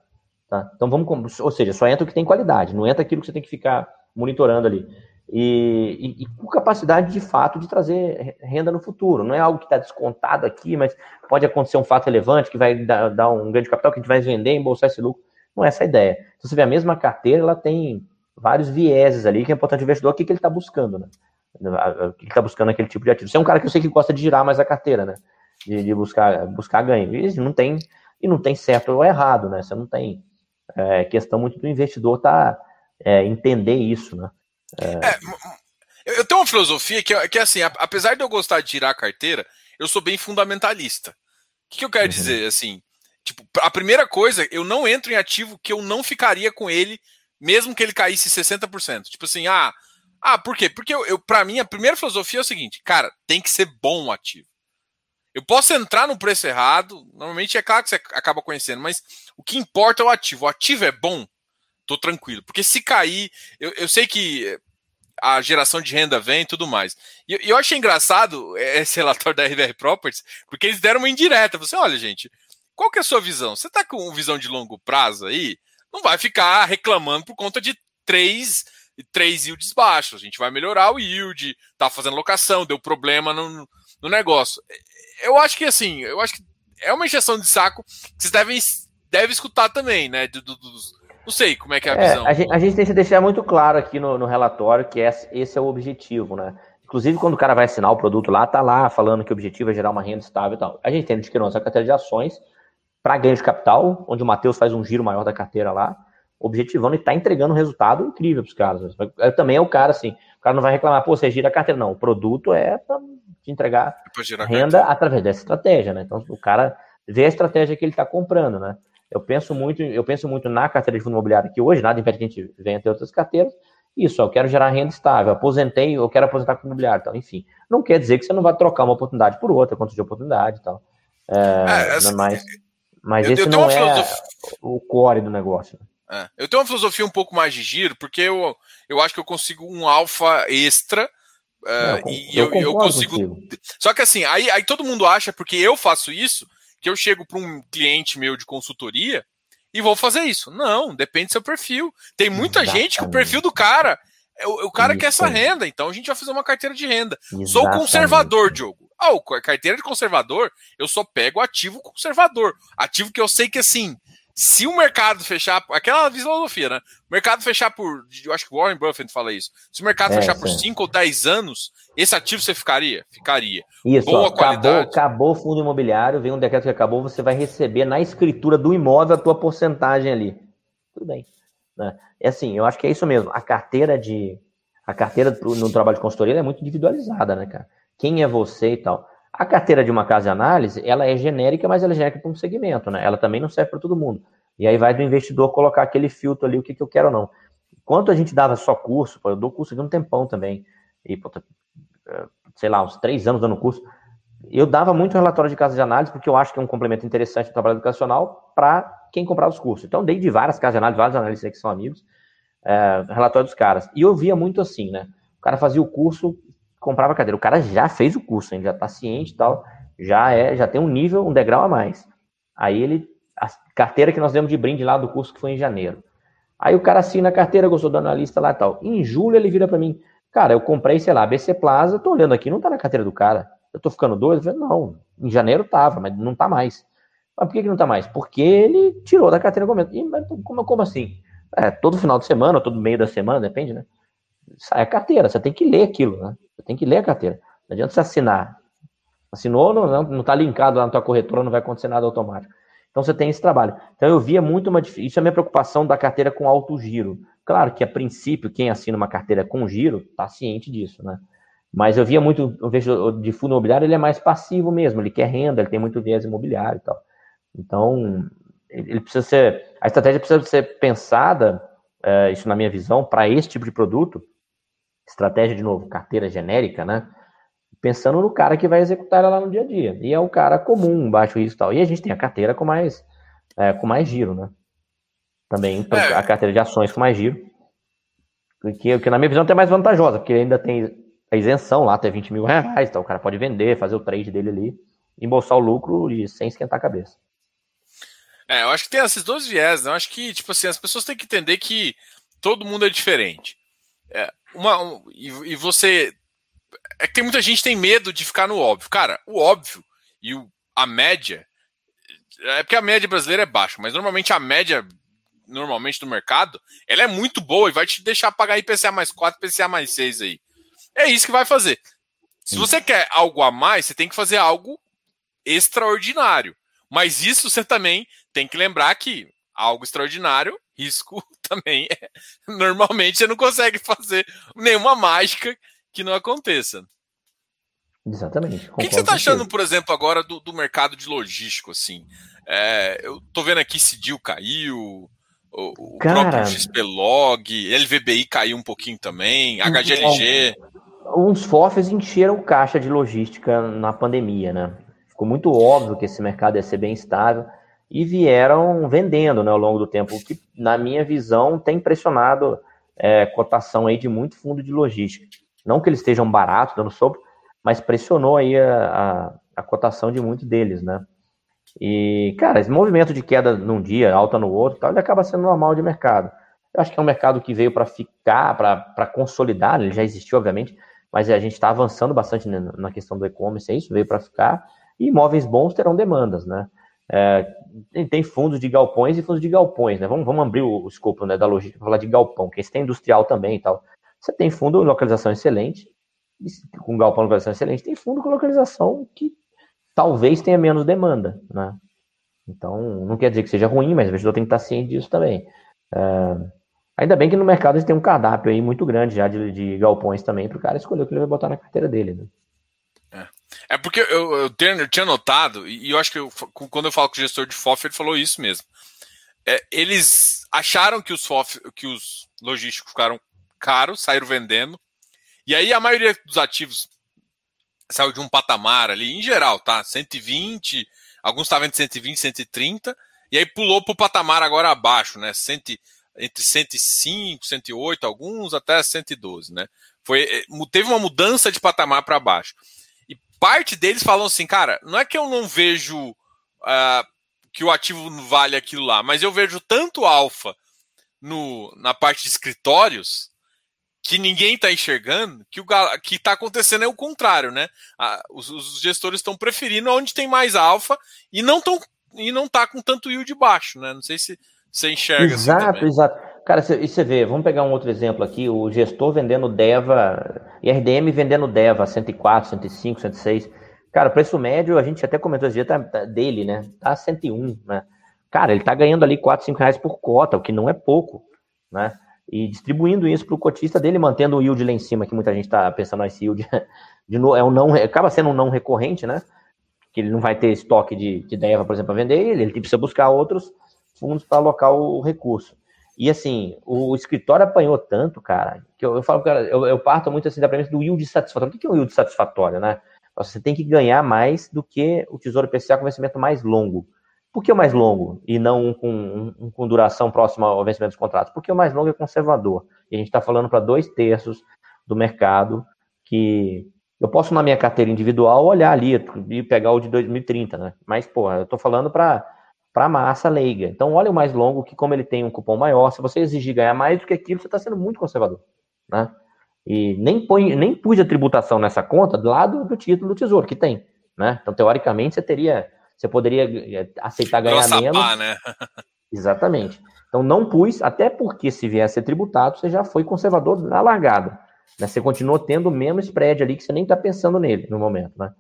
Tá? Então vamos, ou seja, só entra o que tem qualidade, não entra aquilo que você tem que ficar monitorando ali. E, e, e com capacidade de fato de trazer renda no futuro. Não é algo que está descontado aqui, mas pode acontecer um fato relevante que vai dar, dar um ganho de capital que a gente vai vender, embolsar esse lucro. Não é essa a ideia. Então, você vê a mesma carteira, ela tem vários vieses ali, que é importante o investidor, o que, que ele está buscando, né? O que está buscando aquele tipo de ativo. Você é um cara que eu sei que gosta de girar mais a carteira, né? De, de buscar, buscar ganho. E não tem, e não tem certo ou errado, né? Você não tem é questão muito do investidor tá, é, entender isso, né? É... eu tenho uma filosofia que, é, que é assim, apesar de eu gostar de tirar a carteira, eu sou bem fundamentalista. O que, que eu quero uhum. dizer, assim? Tipo, a primeira coisa, eu não entro em ativo que eu não ficaria com ele, mesmo que ele caísse 60%. Tipo assim, ah, ah por quê? Porque eu, eu para mim, a primeira filosofia é o seguinte, cara, tem que ser bom o ativo. Eu posso entrar no preço errado, normalmente é claro que você acaba conhecendo, mas o que importa é o ativo. O ativo é bom, tô tranquilo. Porque se cair, eu, eu sei que a geração de renda vem e tudo mais. E eu, achei engraçado esse [laughs] relatório da RBR Properties, porque eles deram uma indireta. Você, olha, gente, qual que é a sua visão? Você tá com visão de longo prazo aí? Não vai ficar reclamando por conta de três, três yields baixos. A gente vai melhorar o yield, tá fazendo locação, deu problema no, no negócio eu acho que assim, eu acho que é uma injeção de saco que vocês devem, devem escutar também, né? Do, do, do não sei como é que é a é, visão. A gente, a gente, tem que deixar muito claro aqui no, no relatório que esse, esse é o objetivo, né? Inclusive, quando o cara vai assinar o produto lá, tá lá falando que o objetivo é gerar uma renda estável e tal. A gente tem que nossa carteira de ações para ganho de capital, onde o Matheus faz um giro maior da carteira lá, objetivando e tá entregando um resultado incrível para os caras. Também é o cara, assim, o cara não vai reclamar, pô, você gira a carteira. Não, o produto é para te entregar renda através dessa estratégia, né? Então, o cara vê a estratégia que ele está comprando, né? Eu penso muito, eu penso muito na carteira de fundo imobiliário que hoje, nada impede que a gente venha ter outras carteiras. Isso, eu quero gerar renda estável, aposentei, eu quero aposentar com imobiliário, então, enfim. Não quer dizer que você não vai trocar uma oportunidade por outra, quanto de oportunidade e tal. É, é, assim, mas, Mas eu, esse eu não é filosofia... o core do negócio. É. Eu tenho uma filosofia um pouco mais de giro, porque eu, eu acho que eu consigo um alfa extra. Uh, não, e eu, eu, eu consigo. Contigo. Só que assim, aí, aí todo mundo acha, porque eu faço isso, que eu chego para um cliente meu de consultoria e vou fazer isso. Não, depende do seu perfil. Tem muita Exatamente. gente que o perfil do cara. É o, o cara isso. quer essa renda, então a gente vai fazer uma carteira de renda. Exatamente. Sou conservador, Diogo. Ah, carteira de conservador, eu só pego ativo conservador. Ativo que eu sei que assim, se o mercado fechar, aquela filosofia, né? O mercado fechar por, eu acho que Warren Buffett fala isso. Se o mercado é, fechar por 5 ou 10 anos, esse ativo você ficaria? Ficaria. Isso, Boa ó, qualidade. Acabou, acabou o fundo imobiliário, vem um decreto que acabou, você vai receber na escritura do imóvel a tua porcentagem ali. Tudo bem. Né? É assim, eu acho que é isso mesmo. A carteira de a carteira no trabalho de consultoria é muito individualizada, né, cara? Quem é você e tal. A carteira de uma casa de análise, ela é genérica, mas ela é genérica para um segmento, né? Ela também não serve para todo mundo. E aí vai do investidor colocar aquele filtro ali, o que, que eu quero ou não. Enquanto a gente dava só curso, eu dou curso aqui um tempão também, e, é, sei lá, uns três anos dando curso, eu dava muito relatório de casa de análise, porque eu acho que é um complemento interessante do trabalho educacional para quem comprar os cursos. Então, dei de várias casas de análise, vários analistas que são amigos, é, relatório dos caras. E eu via muito assim, né? O cara fazia o curso, comprava cadeira. O cara já fez o curso, hein? já está ciente e tal, já é, já tem um nível, um degrau a mais. Aí ele, a carteira que nós demos de brinde lá do curso que foi em janeiro. Aí o cara assina a carteira, gostou do analista lá e tal. Em julho ele vira para mim, cara, eu comprei, sei lá, BC Plaza, tô olhando aqui, não tá na carteira do cara. Eu tô ficando doido? Eu falei, não, em janeiro tava, mas não tá mais. Mas por que, que não tá mais? Porque ele tirou da carteira no momento. E, mas como, como assim? É, todo final de semana, todo meio da semana, depende, né? Sai a carteira, você tem que ler aquilo, né? Você tem que ler a carteira. Não adianta você assinar. Assinou, não está linkado lá na tua corretora, não vai acontecer nada automático. Então você tem esse trabalho. Então eu via muito uma Isso é a minha preocupação da carteira com alto giro. Claro que a princípio, quem assina uma carteira com giro está ciente disso, né? Mas eu via muito, eu vejo de fundo imobiliário, ele é mais passivo mesmo, ele quer renda, ele tem muito viés imobiliário e tal. Então, ele precisa ser. A estratégia precisa ser pensada, é, isso na minha visão, para esse tipo de produto, estratégia, de novo, carteira genérica, né? Pensando no cara que vai executar ela lá no dia a dia. E é o cara comum, baixo risco e tal. E a gente tem a carteira com mais, é, com mais giro, né? Também é. a carteira de ações com mais giro. Que, que na minha visão é mais vantajosa, porque ainda tem a isenção lá até 20 mil reais, então o cara pode vender, fazer o trade dele ali, embolsar o lucro e sem esquentar a cabeça. É, eu acho que tem esses dois viés, né? Eu acho que, tipo assim, as pessoas têm que entender que todo mundo é diferente. É, uma, um, e, e, você. É que tem muita gente que tem medo de ficar no óbvio. Cara, o óbvio e o, a média. É porque a média brasileira é baixa, mas normalmente a média normalmente do mercado, ela é muito boa e vai te deixar pagar IPCA mais 4, IPCA mais 6 aí. É isso que vai fazer. Se você quer algo a mais, você tem que fazer algo extraordinário. Mas isso você também tem que lembrar que algo extraordinário, risco também é. Normalmente você não consegue fazer nenhuma mágica que não aconteça. Exatamente. O que, que, você está achando, por exemplo, agora do, do mercado de logístico? Assim, é, eu tô vendo aqui Cidil caiu, o, o Cara, próprio XPlog, LVBI caiu um pouquinho também, HGLG. Uns FOFs encheram o caixa de logística na pandemia, né? Ficou muito óbvio que esse mercado ia ser bem estável e vieram vendendo né, ao longo do tempo, o que, na minha visão, tem pressionado é, cotação aí de muito fundo de logística. Não que eles estejam baratos, dando sopro, mas pressionou aí a, a, a cotação de muitos deles, né? E, cara, esse movimento de queda num dia, alta no outro, tal, ele acaba sendo normal de mercado. Eu acho que é um mercado que veio para ficar, para consolidar, ele já existiu, obviamente, mas a gente está avançando bastante na questão do e-commerce, é isso, veio para ficar, e imóveis bons terão demandas, né? É, tem fundos de galpões e fundos de galpões, né? Vamos, vamos abrir o, o escopo né, da logística para falar de galpão, que esse tem industrial também e tal. Você tem fundo localização excelente, com galpão localização excelente, tem fundo com localização que talvez tenha menos demanda, né? Então, não quer dizer que seja ruim, mas o investidor tem que estar ciente disso também. É, ainda bem que no mercado a gente tem um cardápio aí muito grande já de, de galpões também para o cara escolher o que ele vai botar na carteira dele, né? É porque eu, eu, tenho, eu tinha notado, e eu acho que eu, quando eu falo com o gestor de FOF, ele falou isso mesmo. É, eles acharam que os FOF, que os logísticos ficaram caros, saíram vendendo, e aí a maioria dos ativos saiu de um patamar ali, em geral, tá? 120, alguns estavam entre 120 e 130, e aí pulou para o patamar agora abaixo, né? Cento, entre 105, 108, alguns até 112, né? Foi, eh, teve uma mudança de patamar para baixo. Parte deles falam assim, cara, não é que eu não vejo uh, que o ativo vale aquilo lá, mas eu vejo tanto alfa no, na parte de escritórios que ninguém está enxergando, que o que está acontecendo é o contrário, né? Ah, os, os, gestores estão preferindo onde tem mais alfa e não estão e não tá com tanto yield baixo, né? Não sei se você enxerga. Exato, assim exato. Cara, e você vê, vamos pegar um outro exemplo aqui, o gestor vendendo DEVA, RDM vendendo DEVA 104, 105, 106. Cara, preço médio, a gente até comentou esse dia, tá, tá, dele, né? Tá 101, né? Cara, ele tá ganhando ali 4, 5 reais por cota, o que não é pouco, né? e distribuindo isso para o cotista dele, mantendo o yield lá em cima, que muita gente está pensando, esse yield [laughs] de novo, é um não, acaba sendo um não recorrente, né? Que ele não vai ter estoque de, de DEVA, por exemplo, para vender, ele, ele precisa buscar outros fundos para alocar o recurso. E assim, o escritório apanhou tanto, cara, que eu, eu falo, cara, eu, eu, parto muito assim da premissa do yield satisfatório. O que é um yield satisfatório, né? Você tem que ganhar mais do que o Tesouro PCA com vencimento mais longo. Por que o mais longo e não um com, um, com duração próxima ao vencimento dos contratos? Porque o mais longo é conservador. E a gente está falando para dois terços do mercado que eu posso, na minha carteira individual, olhar ali e pegar o de 2030, né? Mas, pô, eu estou falando para a massa leiga. Então, olha o mais longo, que como ele tem um cupom maior, se você exigir ganhar mais do que aquilo, você está sendo muito conservador, né? E nem, põe, nem pus a tributação nessa conta do lado do título do tesouro, que tem, né? Então, teoricamente, você teria você poderia eh, aceitar ganhar menos. Pá, né? Exatamente. Então não pus, até porque se vier a ser tributado, você já foi conservador na largada. Né? Você continuou tendo o mesmo spread ali que você nem está pensando nele no momento, né?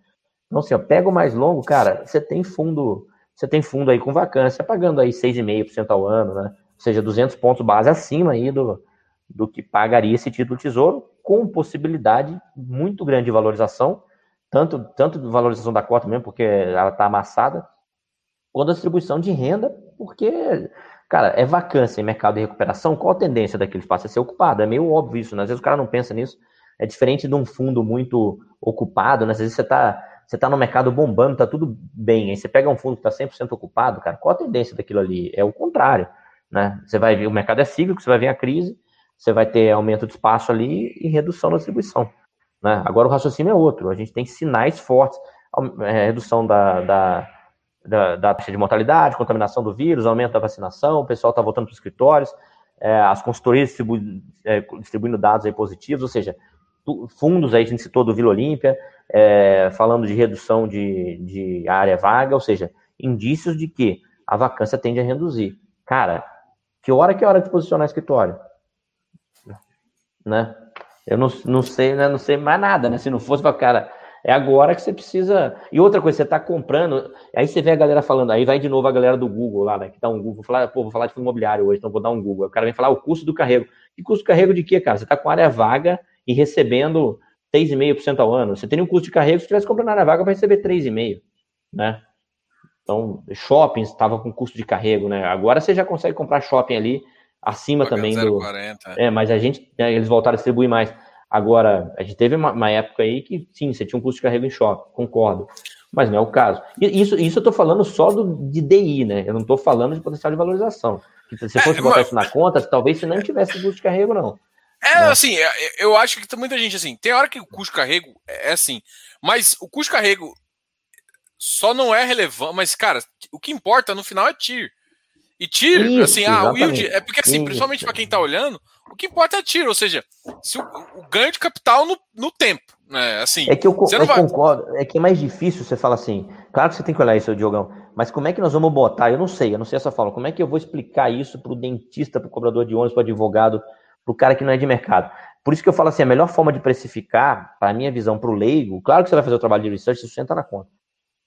Então, assim, ó, pega o mais longo, cara, você tem fundo, você tem fundo aí com vacância, pagando aí 6,5% ao ano, né? Ou seja, 200 pontos base acima aí do, do que pagaria esse título tesouro, com possibilidade muito grande de valorização tanto, tanto de valorização da cota mesmo, porque ela está amassada, quanto a distribuição de renda, porque, cara, é vacância em mercado de recuperação, qual a tendência daquele espaço? É ser ocupado, é meio óbvio isso, né? Às vezes o cara não pensa nisso, é diferente de um fundo muito ocupado, né? Às vezes você está você tá no mercado bombando, tá tudo bem, aí você pega um fundo que está 100% ocupado, cara, qual a tendência daquilo ali? É o contrário, né? Você vai ver, o mercado é cíclico, você vai ver a crise, você vai ter aumento de espaço ali e redução da distribuição. Né? Agora o raciocínio é outro. A gente tem sinais fortes, é, redução da, da, da, da, taxa de mortalidade, contaminação do vírus, aumento da vacinação, o pessoal está voltando para os escritórios, é, as consultorias distribu é, distribuindo dados aí positivos, ou seja, fundos aí, a gente citou do Vila Olímpia, é, falando de redução de, de área vaga, ou seja, indícios de que a vacância tende a reduzir. Cara, que hora que é hora de posicionar escritório? Né? Eu não, não sei, né? Não sei mais nada, né? Se não fosse para cara, é agora que você precisa. E outra coisa, você está comprando, aí você vê a galera falando, aí vai de novo a galera do Google lá, né? Que dá um Google, vou falar, pô, vou falar de fundo imobiliário hoje, então vou dar um Google. O cara vem falar o custo do carrego. E custo do carrego de quê, cara? Você está com área vaga e recebendo 6,5% ao ano. Você tem um custo de carrego, se estivesse comprando área vaga, vai receber 3,5%, né? Então, shoppings estava com custo de carrego, né? Agora você já consegue comprar shopping ali acima também 0, do. 40. É, mas a gente, né, eles voltaram a distribuir mais. Agora, a gente teve uma, uma, época aí que, sim, você tinha um custo de carrego em shopping, concordo. Mas não é o caso. E isso, isso eu estou falando só do, de DI, né? Eu não estou falando de potencial de valorização. Se fosse é, botar mas... isso na conta, talvez você não tivesse custo de carrego, não. É, né? assim, é, eu acho que tem muita gente assim. Tem hora que o custo carrego é assim, mas o custo carrego só não é relevante. Mas, cara, o que importa no final é TIR. E tiro, Isso, assim, ah, o yield. É porque, assim, Isso. principalmente para quem está olhando, o que importa é tiro, ou seja, se o, o ganho de capital no, no tempo. Né? Assim, é que eu, eu vai... concordo, é que é mais difícil você falar assim, claro que você tem que olhar isso, Diogão, mas como é que nós vamos botar? Eu não sei, eu não sei essa fala, como é que eu vou explicar isso para o dentista, para o cobrador de ônibus, para o advogado, para o cara que não é de mercado? Por isso que eu falo assim, a melhor forma de precificar, para a minha visão, para o leigo, claro que você vai fazer o trabalho de research, isso entra na conta.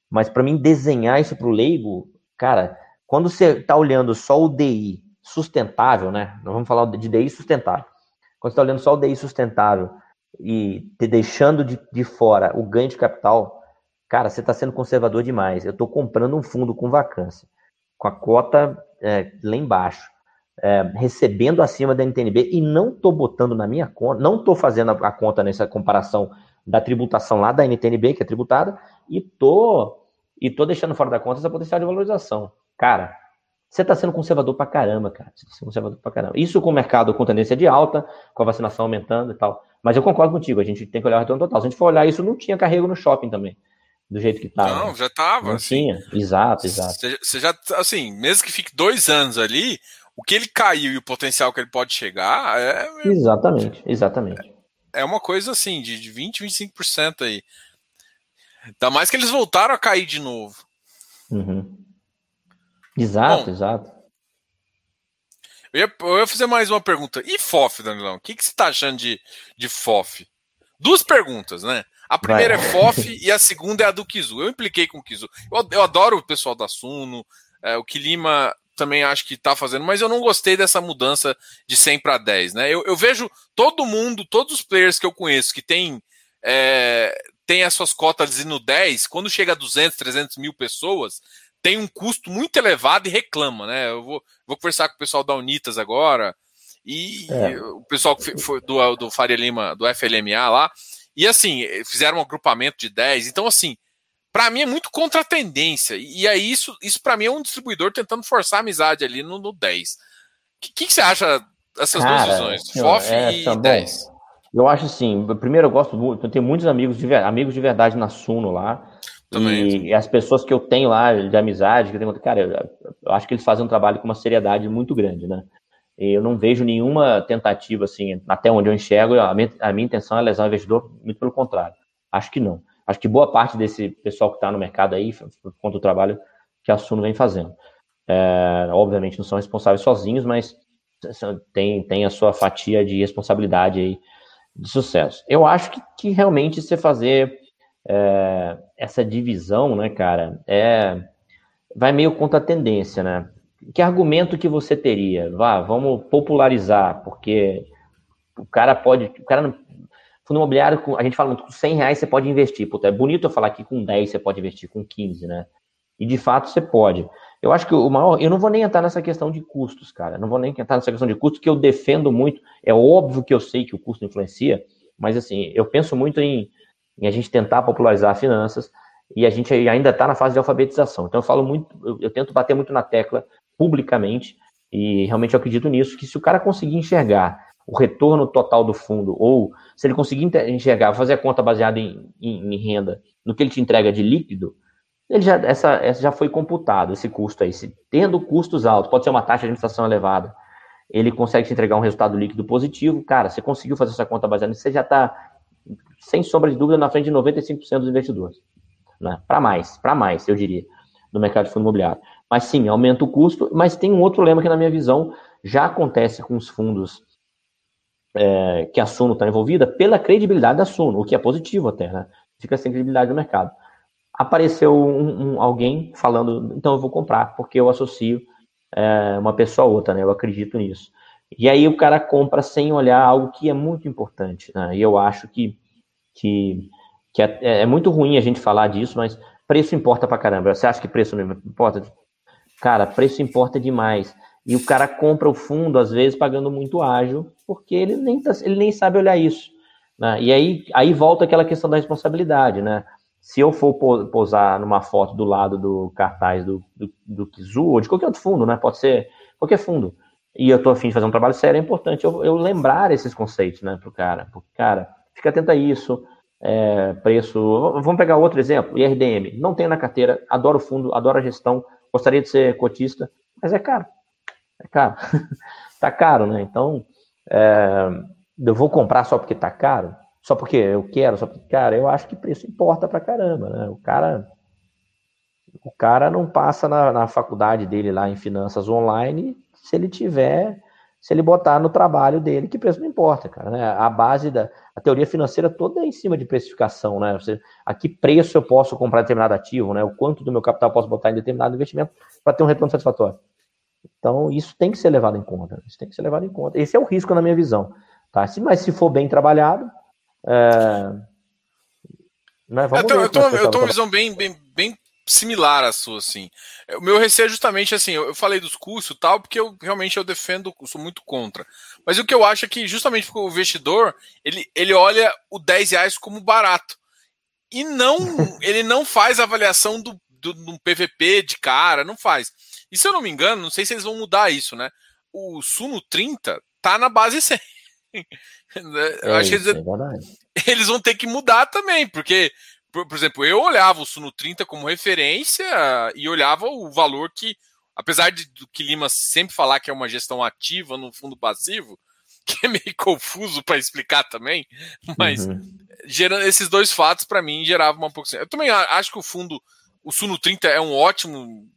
Mas para mim desenhar isso para o leigo, cara, quando você está olhando só o DI sustentável, né? Nós vamos falar de DI sustentável. Quando você está olhando só o DI sustentável e te deixando de, de fora o ganho de capital, cara, você está sendo conservador demais. Eu estou comprando um fundo com vacância, com a cota é, lá embaixo, é, recebendo acima da NTNB e não estou botando na minha conta, não estou fazendo a, conta nessa comparação da tributação lá da NTNB, que é tributada, e estou e tô deixando fora da conta essa potencial de valorização. Cara, você está sendo conservador pra caramba, cara. Você tá sendo conservador pra caramba. Isso com o mercado com tendência de alta, com a vacinação aumentando e tal. Mas eu concordo contigo, a gente tem que olhar o retorno total. Se a gente for olhar isso, não tinha carrego no shopping também. Do jeito que estava. Não, já estava. Não assim, tinha, exato, exato. Você já, assim, mesmo que fique dois anos ali, o que ele caiu e o potencial que ele pode chegar é. Exatamente, exatamente. É uma coisa assim, de, de 20, 25% aí. Ainda mais que eles voltaram a cair de novo. Uhum. Exato, Bom, exato. Eu ia, eu ia, fazer mais uma pergunta. E FOF, Danilão? O que, que você está achando de, de FOF? Duas perguntas, né? A primeira Vai. é FOF [laughs] e a segunda é a do Kizu. Eu impliquei com o Kizu. Eu, eu adoro o pessoal da Suno. É, o Kilima também acho que está fazendo, mas eu não gostei dessa mudança de 100 para 10, né? Eu, eu, vejo todo mundo, todos os players que eu conheço que tem, é, tem as suas cotas no 10, quando chega a 200, 300 mil pessoas, tem um custo muito elevado e reclama, né? Eu vou, vou conversar com o pessoal da Unitas agora e é. o pessoal do, do Faria Lima, do FLMA lá, e assim, fizeram um agrupamento de 10. Então, assim, para mim é muito contra a tendência. E aí, isso, isso para mim é um distribuidor tentando forçar a amizade ali no, no 10. O que, que, que, você acha dessas Cara, duas visões? FOF é, e 10. Bom, eu acho assim, primeiro eu gosto muito, eu tenho muitos amigos de, amigos de verdade na Suno lá. Também. E as pessoas que eu tenho lá de amizade, que eu tenho, cara, eu, eu acho que eles fazem um trabalho com uma seriedade muito grande, né? Eu não vejo nenhuma tentativa, assim, até onde eu enxergo, a minha, a minha intenção é lesar o investidor, muito pelo contrário. Acho que não. Acho que boa parte desse pessoal que está no mercado aí, por conta do trabalho que a Suno vem fazendo. É, obviamente não são responsáveis sozinhos, mas tem, tem a sua fatia de responsabilidade aí de sucesso. Eu acho que, que realmente você fazer é, essa divisão, né, cara, é, vai meio contra a tendência, né? Que argumento que você teria? Vá, vamos popularizar, porque o cara pode, o cara fundo imobiliário, a gente fala muito, com 100 reais você pode investir. Puta, é bonito eu falar que com 10 você pode investir, com 15, né? E de fato você pode. Eu acho que o maior. Eu não vou nem entrar nessa questão de custos, cara. Não vou nem entrar nessa questão de custos, que eu defendo muito. É óbvio que eu sei que o custo influencia, mas assim, eu penso muito em em a gente tentar popularizar finanças e a gente ainda está na fase de alfabetização. Então eu falo muito, eu, eu, tento bater muito na tecla publicamente e realmente eu acredito nisso que se o cara conseguir enxergar o retorno total do fundo ou se ele conseguir enxergar, fazer a conta baseada em, em, em renda, no que ele te entrega de líquido, ele já essa, essa já foi computado esse custo aí. Se tendo custos altos, pode ser uma taxa de administração elevada, ele consegue te entregar um resultado líquido positivo, cara, você conseguiu fazer essa conta baseada você já está sem sombra de dúvida, na frente de 95% dos investidores. Né? Para mais, para mais, eu diria, no mercado de fundo imobiliário. Mas sim, aumenta o custo, mas tem um outro lema que, na minha visão, já acontece com os fundos é, que a Suno está envolvida pela credibilidade da Suno, o que é positivo até, né? Fica sem credibilidade no mercado. Apareceu um, um, alguém falando, então eu vou comprar, porque eu associo é, uma pessoa a outra, né? Eu acredito nisso. E aí o cara compra sem olhar algo que é muito importante, né? E eu acho que que, que é, é, muito ruim a gente falar disso, mas preço importa pra caramba. Você acha que preço não importa? Cara, preço importa demais. E o cara compra o fundo, às vezes, pagando muito ágil, porque ele nem, tá, ele nem sabe olhar isso. Né? E aí, aí volta aquela questão da responsabilidade, né? Se eu for posar numa foto do lado do cartaz do, do, do Kizu, ou de qualquer outro fundo, né? Pode ser qualquer fundo, e eu tô afim de fazer um trabalho sério, é importante eu, eu lembrar esses conceitos, né, pro cara. Porque, cara, Fica atento a isso. É, preço. Vamos pegar outro exemplo, IRDM. Não tenho na carteira, adoro o fundo, adoro a gestão, gostaria de ser cotista, mas é caro. É caro. [laughs] tá caro, né? Então, é, eu vou comprar só porque tá caro? Só porque eu quero, só porque, cara, eu acho que preço importa pra caramba, né? O cara. O cara não passa na, na faculdade dele lá em finanças online se ele tiver se ele botar no trabalho dele, que preço não importa, cara. Né? A base da a teoria financeira toda é em cima de precificação, né? Você, a que preço eu posso comprar determinado ativo, né? O quanto do meu capital posso botar em determinado investimento para ter um retorno satisfatório. Então, isso tem que ser levado em conta. Isso tem que ser levado em conta. Esse é o risco na minha visão. Tá? Mas se for bem trabalhado. É... Né? eu, tô, eu, tô, eu tô uma visão bem, bem, bem similar à sua, assim. É, o meu receio é justamente assim, eu, falei dos custos e tal, porque eu realmente eu defendo, eu sou muito contra. Mas o que eu acho é que justamente porque o investidor, ele, ele olha o 10 reais como barato. E não, [laughs] ele não faz avaliação do, do, um PVP de cara, não faz. E se eu não me engano, não sei se eles vão mudar isso, né? O Suno 30 tá na base 100. [laughs] eu é acho isso, que eles, é [laughs] eles vão ter que mudar também, porque, por, por, exemplo, eu olhava o Suno 30 como referência e olhava o valor que, apesar de, do que Lima sempre falar que é uma gestão ativa no fundo passivo, [laughs] que é meio confuso para explicar também, mas uhum. gerando esses dois fatos para mim geravam um pouco. Eu também acho que o fundo, o Suno 30 é um ótimo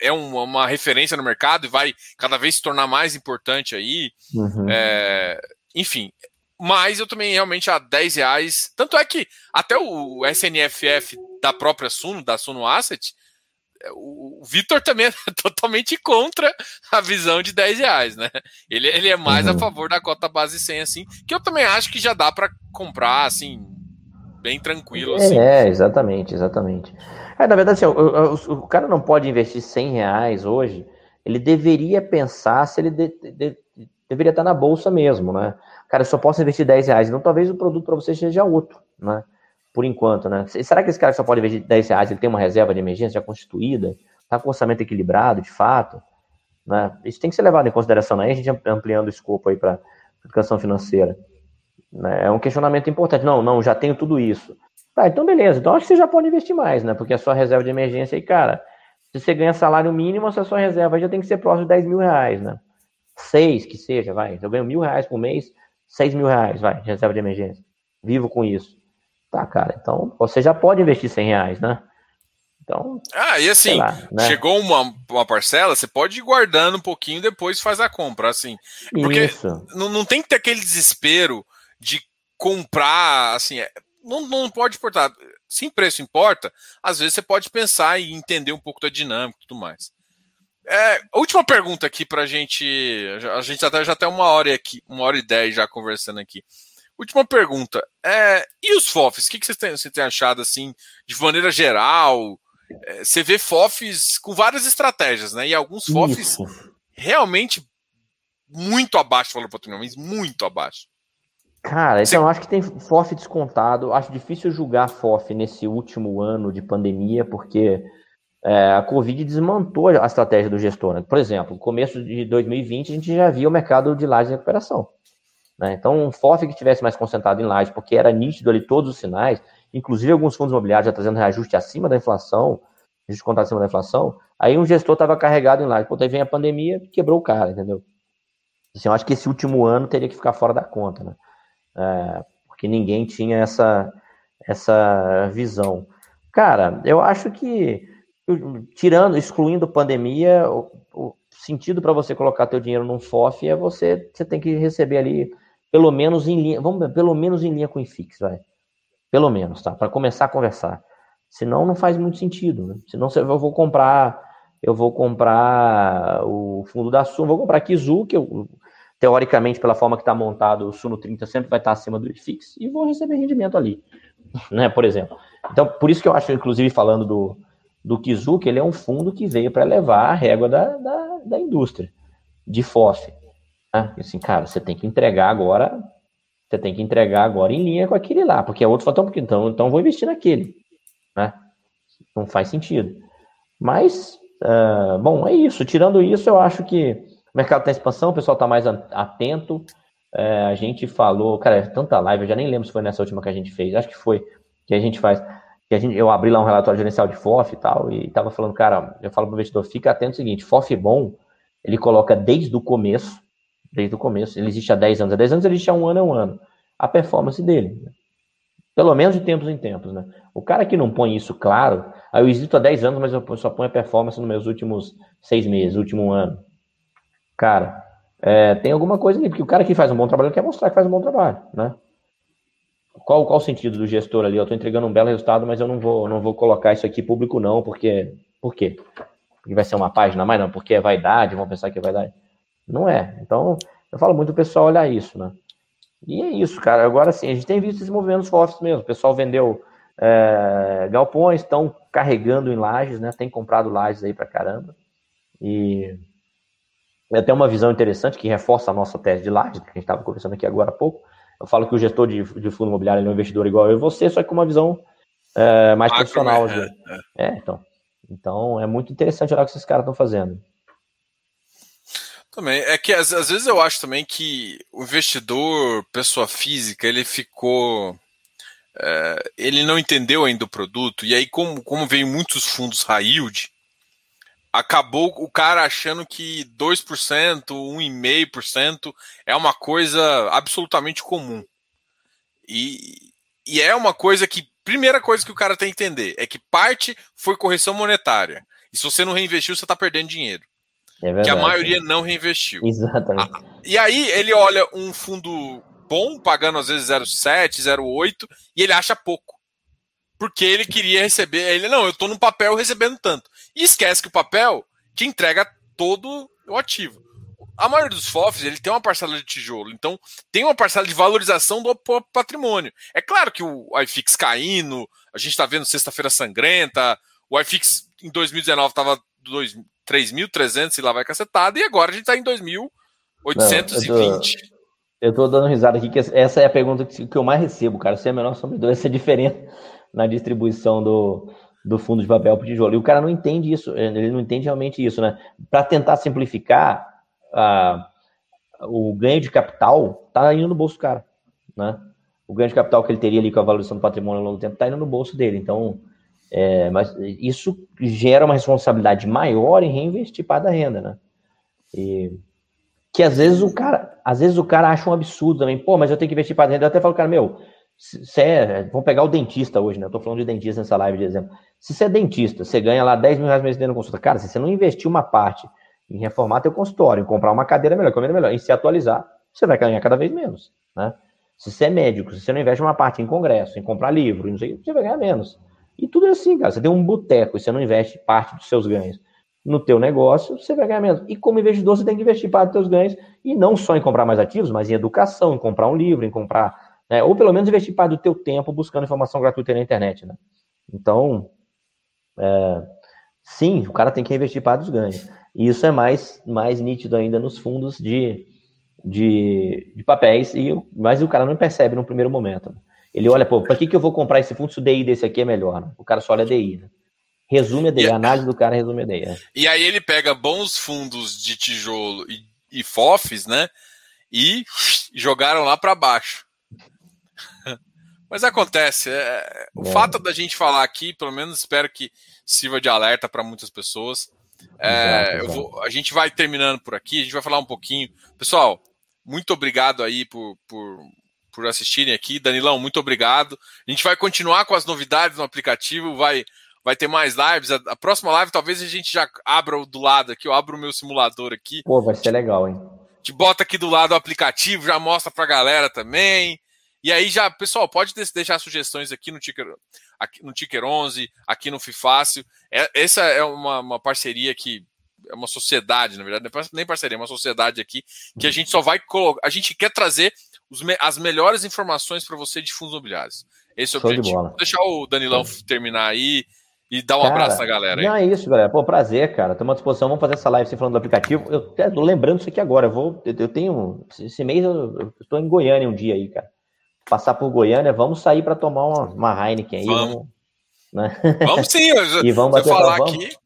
é uma, uma referência no mercado e vai cada vez se tornar mais importante aí. Uhum. É, enfim, mas eu também realmente a 10 reais. Tanto é que até o SNFF da própria Suno, da Suno Asset, o Vitor também é [laughs] totalmente contra a visão de 10 reais, né? Ele, ele é mais uhum. a favor da cota base 100, assim, que eu também acho que já dá para comprar, assim, bem tranquilo. Assim. É, exatamente, exatamente. É, na verdade, assim, o, o, o, cara não pode investir 100 reais hoje, ele deveria pensar se ele de, de, deveria estar na bolsa mesmo, né? Cara, eu só posso investir 10 reais, então talvez o produto para você seja outro, né? por enquanto, né? Será que esse cara só pode investir 10 reais, ele tem uma reserva de emergência já constituída, está com orçamento equilibrado, de fato? Né? Isso tem que ser levado em consideração, né? a gente ampliando o escopo aí para educação financeira. Né? É um questionamento importante. Não, não, já tenho tudo isso. Tá, então beleza. Então acho que você já pode investir mais, né? Porque a sua reserva de emergência aí, cara, se você ganha salário mínimo, a sua reserva já tem que ser próximo de 10 mil reais, né? Seis que seja, vai. Eu ganho mil reais por mês, seis mil reais, vai, reserva de emergência. Vivo com isso. Tá, cara, então você já pode investir 100 reais, né? Então. Ah, e assim, lá, né? chegou uma, uma parcela, você pode ir guardando um pouquinho depois faz a compra, assim. Porque Isso. Não, não tem que ter aquele desespero de comprar, assim, é, não, não pode importar. Se preço importa, às vezes você pode pensar e entender um pouco da dinâmica e tudo mais. É, última pergunta aqui pra gente. A gente até já tem uma hora aqui, uma hora e dez já conversando aqui. Última pergunta. É, e os FOFs? O que, que você, tem, você tem achado assim, de maneira geral? É, você vê FOFs com várias estratégias, né? E alguns FOFs Isso. realmente muito abaixo do valor patrimonial, mas muito abaixo. Cara, então eu acho que tem FOF descontado. Acho difícil julgar FOF nesse último ano de pandemia, porque é, a Covid desmontou a estratégia do gestor. Né? Por exemplo, no começo de 2020, a gente já via o mercado de laje de recuperação. Né? Então, um FOF que tivesse mais concentrado em laje, porque era nítido ali todos os sinais, inclusive alguns fundos imobiliários já trazendo reajuste acima da inflação, reajuste contrato acima da inflação, aí um gestor estava carregado em laje. Pô, aí vem a pandemia, quebrou o cara, entendeu? Assim, eu acho que esse último ano teria que ficar fora da conta, né? É, porque ninguém tinha essa, essa visão. Cara, eu acho que, tirando, excluindo pandemia, o, o sentido para você colocar teu dinheiro num FOF é você, você tem que receber ali pelo menos em linha, vamos pelo menos em linha com o IFIX, vai. Pelo menos, tá? Para começar a conversar. Senão não faz muito sentido, né? Senão eu vou comprar, eu vou comprar o fundo da Sul, vou comprar Kizu, que eu, teoricamente, pela forma que está montado, o Suno 30 sempre vai estar acima do IFIX e vou receber rendimento ali, né? Por exemplo. Então, por isso que eu acho, inclusive, falando do, do que ele é um fundo que veio para levar a régua da, da, da indústria de FOF. Né? Assim, cara, você tem que entregar agora, você tem que entregar agora em linha com aquele lá, porque é outro fator, então, então vou investir naquele, né? Não faz sentido. Mas, uh, bom, é isso. Tirando isso, eu acho que o mercado está em expansão, o pessoal está mais atento. Uh, a gente falou, cara, é tanta live, eu já nem lembro se foi nessa última que a gente fez, acho que foi, que a gente faz que a gente, eu abri lá um relatório gerencial de FOF e tal, e tava falando, cara, eu falo para o investidor, fica atento ao seguinte, FOF bom, ele coloca desde o começo, desde o começo. Ele existe há 10 anos. Há 10 anos ele existe há um ano é um ano. A performance dele. Né? Pelo menos de tempos em tempos, né? O cara que não põe isso claro, aí eu existo há 10 anos, mas eu só ponho a performance nos meus últimos seis meses, último ano. Cara, é, tem alguma coisa ali, porque o cara que faz um bom trabalho quer mostrar que faz um bom trabalho, né? Qual, qual o sentido do gestor ali? Eu estou entregando um belo resultado, mas eu não vou, não vou colocar isso aqui público, não, porque. Por quê? Porque vai ser uma página mais, não, porque é vaidade, vão pensar que é vaidade. Não é. Então, eu falo muito o pessoal olhar isso, né? E é isso, cara. Agora sim, a gente tem visto esses movimentos fortes mesmo. O pessoal vendeu é, galpões, estão carregando em lajes, né? Tem comprado lajes aí pra caramba. E é até uma visão interessante que reforça a nossa tese de lajes, que a gente estava conversando aqui agora há pouco. Eu falo que o gestor de, de fundo imobiliário é um investidor igual eu e você, só que com uma visão é, mais Macro, profissional. Né? É, é. é, então. Então é muito interessante olhar o que esses caras estão fazendo. Também. É que às, às, vezes eu acho também que o investidor, pessoa física, ele ficou. É, ele não entendeu ainda o produto, e aí, como, como veio muitos fundos high yield, acabou o cara achando que 2%, 1,5% é uma coisa absolutamente comum. E, e é uma coisa que, primeira coisa que o cara tem que entender, é que parte foi correção monetária. E se você não reinvestiu, você está perdendo dinheiro. É verdade, que a maioria não reinvestiu. Exatamente. Ah, e aí ele olha um fundo bom, pagando às vezes 0,7, 0,8, e ele acha pouco. Porque ele queria receber. Ele, não, eu estou no papel recebendo tanto. E esquece que o papel te entrega todo o ativo. A maioria dos FOFs ele tem uma parcela de tijolo, então tem uma parcela de valorização do patrimônio. É claro que o iFix caindo, a gente está vendo sexta-feira sangrenta, o iFix em 2019 estava 3.300 e lá vai cacetada, e agora a gente está em 2.820. Eu tô dando risada aqui, que essa é a pergunta que, eu mais recebo, cara. Se é menor sobre dúvida, essa diferença na distribuição do, do fundo de papel para tijolo. E o cara não entende isso, ele não entende realmente isso, né? Para tentar simplificar, a, o ganho de capital tá indo no bolso do cara, né? O ganho de capital que ele teria ali com a valorização do patrimônio ao longo do tempo tá indo no bolso dele. Então, é, mas isso gera uma responsabilidade maior em reinvestir para da renda, né? E, que às vezes o cara, às vezes o cara acha um absurdo também, pô, mas eu tenho que investir para renda. Eu até falo, cara, meu, se é, vamos pegar o dentista hoje, né? Eu tô falando de dentista nessa live de exemplo. Se você é dentista, você ganha lá 10 mil reais mês dentro da consulta. Cara, se você não investir uma parte em reformar teu consultório, em comprar uma cadeira melhor, cadeira melhor, em se atualizar, você vai ganhar cada vez menos, né? Se você é médico, se você não investe uma parte em congresso, em comprar livro, não sei, você vai ganhar menos. E tudo é assim, cara. Você tem um boteco e você não investe parte dos seus ganhos no teu negócio, você vai ganhar menos. E como investidor, você tem que investir parte dos seus ganhos e não só em comprar mais ativos, mas em educação, em comprar um livro, em comprar, né? ou pelo menos investir parte do teu tempo buscando informação gratuita na internet, né? Então, é, sim, o cara tem que investir parte dos ganhos. E isso é mais, mais nítido ainda nos fundos de, de, de papéis, e, mas o cara não percebe no primeiro momento. Né? Ele olha, pô, para que, que eu vou comprar esse fundo se o DI desse aqui é melhor? Né? O cara só olha DI, né? Resume a DI, a análise do cara resume a DI. É. E aí ele pega bons fundos de tijolo e, e FOFs, né? E [sniffs] jogaram lá para baixo. Mas acontece. É, o é. fato da gente falar aqui, pelo menos espero que sirva de alerta para muitas pessoas. É, exato, exato. Vou, a gente vai terminando por aqui, a gente vai falar um pouquinho. Pessoal, muito obrigado aí por, por por assistirem aqui. Danilão, muito obrigado. A gente vai continuar com as novidades no aplicativo, vai, vai ter mais lives. A, a próxima live talvez a gente já abra do lado aqui, eu abro o meu simulador aqui. Pô, vai ser legal, hein? Te bota aqui do lado o aplicativo, já mostra pra galera também. E aí já, pessoal, pode deixar sugestões aqui no Ticker, aqui no Ticker 11, aqui no Fifácil. É, essa é uma, uma parceria que é uma sociedade, na verdade, é nem parceria, é uma sociedade aqui que a gente só vai colocar, a gente quer trazer os, as melhores informações para você de fundos imobiliários. Esse é o Show objetivo. De Vou deixar o Danilão terminar aí e dar um cara, abraço na galera. Aí. Não, é isso, galera. Pô, prazer, cara. Estamos à disposição. Vamos fazer essa live você falando do aplicativo. Eu tô lembrando isso aqui agora. Eu vou, eu tenho. Esse mês eu estou em Goiânia um dia aí, cara. Passar por Goiânia, vamos sair para tomar uma, uma Heineken aí. Vamos, vamos, né? [laughs] vamos sim. Eu, e vamos bater falar vamos. aqui.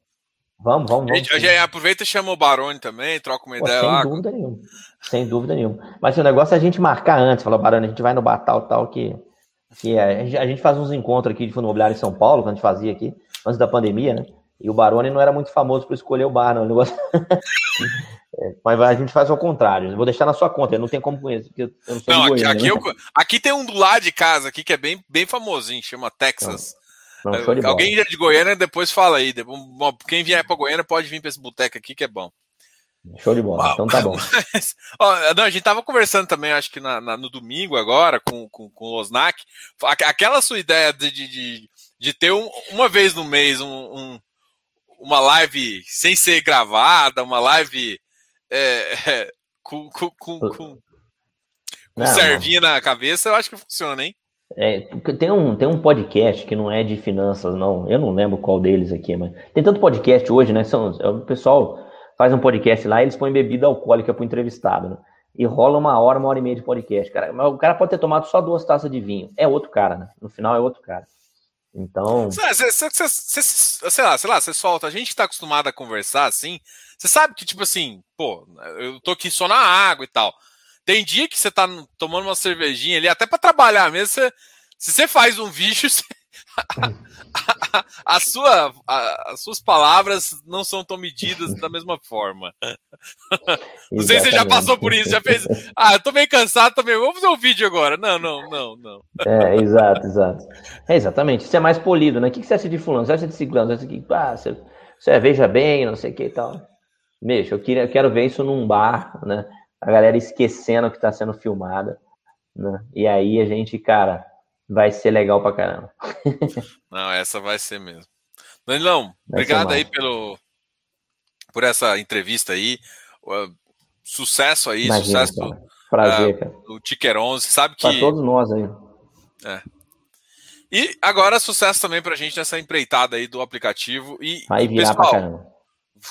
Vamos, vamos, vamos. A gente, aproveita e chama o Barone também, troca uma Pô, ideia sem lá. Sem dúvida nenhuma. Sem dúvida nenhuma. Mas o negócio é a gente marcar antes. Falou, Barone, a gente vai no bar tal, que, que é, a gente faz uns encontros aqui de fundo imobiliário em São Paulo, que a gente fazia aqui, antes da pandemia, né? E o Barone não era muito famoso por escolher o bar, não. Negócio... [laughs] é, mas a gente faz ao contrário. Eu vou deixar na sua conta, não tem como conhecer. Eu não, não aqui, aqui, né? eu, aqui, tem um do lado de casa aqui que é bem, bem famosinho, chama Texas. Não, de Alguém de Goiânia depois fala aí. Quem vier para Goiânia pode vir para esse boteco aqui que é bom. Show de bola, então tá bom. [laughs] Mas, ó, não, a gente tava conversando também, acho que na, na, no domingo agora, com, com, com o Osnak. Aquela sua ideia de, de, de ter um, uma vez no mês um, um, uma live sem ser gravada, uma live é, é, com, com, com, com, com servinha na cabeça, eu acho que funciona, hein? É, tem, um, tem um podcast que não é de finanças, não. Eu não lembro qual deles aqui, mas tem tanto podcast hoje, né? São, é, o pessoal faz um podcast lá e eles põem bebida alcoólica pro entrevistado, né? E rola uma hora, uma hora e meia de podcast, cara. Mas o cara pode ter tomado só duas taças de vinho. É outro cara, né? No final é outro cara. Então. Sei lá, sei lá, você solta. A gente que tá acostumado a conversar assim, você sabe que, tipo assim, pô, eu tô aqui só na água e tal. Tem dia que você tá tomando uma cervejinha ali, até para trabalhar mesmo, cê, se você faz um vídeo, a, [laughs] [laughs] a, sua, a, as suas palavras não são tão medidas da mesma forma. [laughs] Não sei se você já passou por isso, já fez. Ah, eu tô meio cansado também, vamos fazer um vídeo agora. Não, não, não, não. É, exato, exato. É, exatamente. Isso é mais polido, né? O que você acha de fulano? Você acha de ciclano? Você acha que, ah, você, você veja bem, não sei o que e tal. Bicho, eu, queria, eu quero ver isso num bar, né? A galera esquecendo que está sendo filmada, né? E aí a gente, cara, vai ser legal pra caramba. Não, essa vai ser mesmo. Danilão, vai obrigado aí pelo, por essa entrevista aí. Sucesso aí, Imagina, sucesso cara. Prazer, uh, cara. do Ticker 11. Sabe que. Pra todos nós aí. É. E agora sucesso também pra gente nessa empreitada aí do aplicativo. E, vai virar pessoal, pra caramba.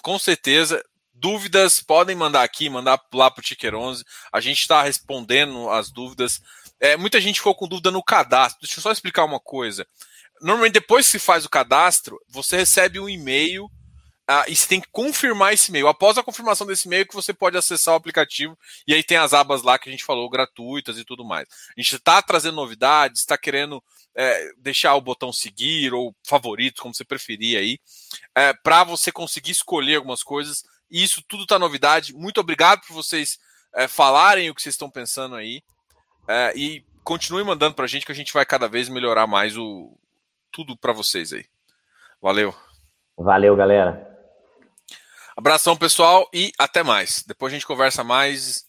Com certeza, dúvidas podem mandar aqui, mandar lá pro Ticker 11. A gente está respondendo as dúvidas. É, muita gente ficou com dúvida no cadastro. Deixa eu só explicar uma coisa. Normalmente, depois que se faz o cadastro, você recebe um e-mail uh, e você tem que confirmar esse e-mail. Após a confirmação desse e-mail, que você pode acessar o aplicativo e aí tem as abas lá que a gente falou, gratuitas e tudo mais. A gente está trazendo novidades, está querendo é, deixar o botão seguir ou favoritos, como você preferir aí, é, para você conseguir escolher algumas coisas. E isso tudo está novidade. Muito obrigado por vocês é, falarem o que vocês estão pensando aí. É, e continue mandando para a gente que a gente vai cada vez melhorar mais o tudo para vocês aí. Valeu. Valeu, galera. Abração, pessoal, e até mais. Depois a gente conversa mais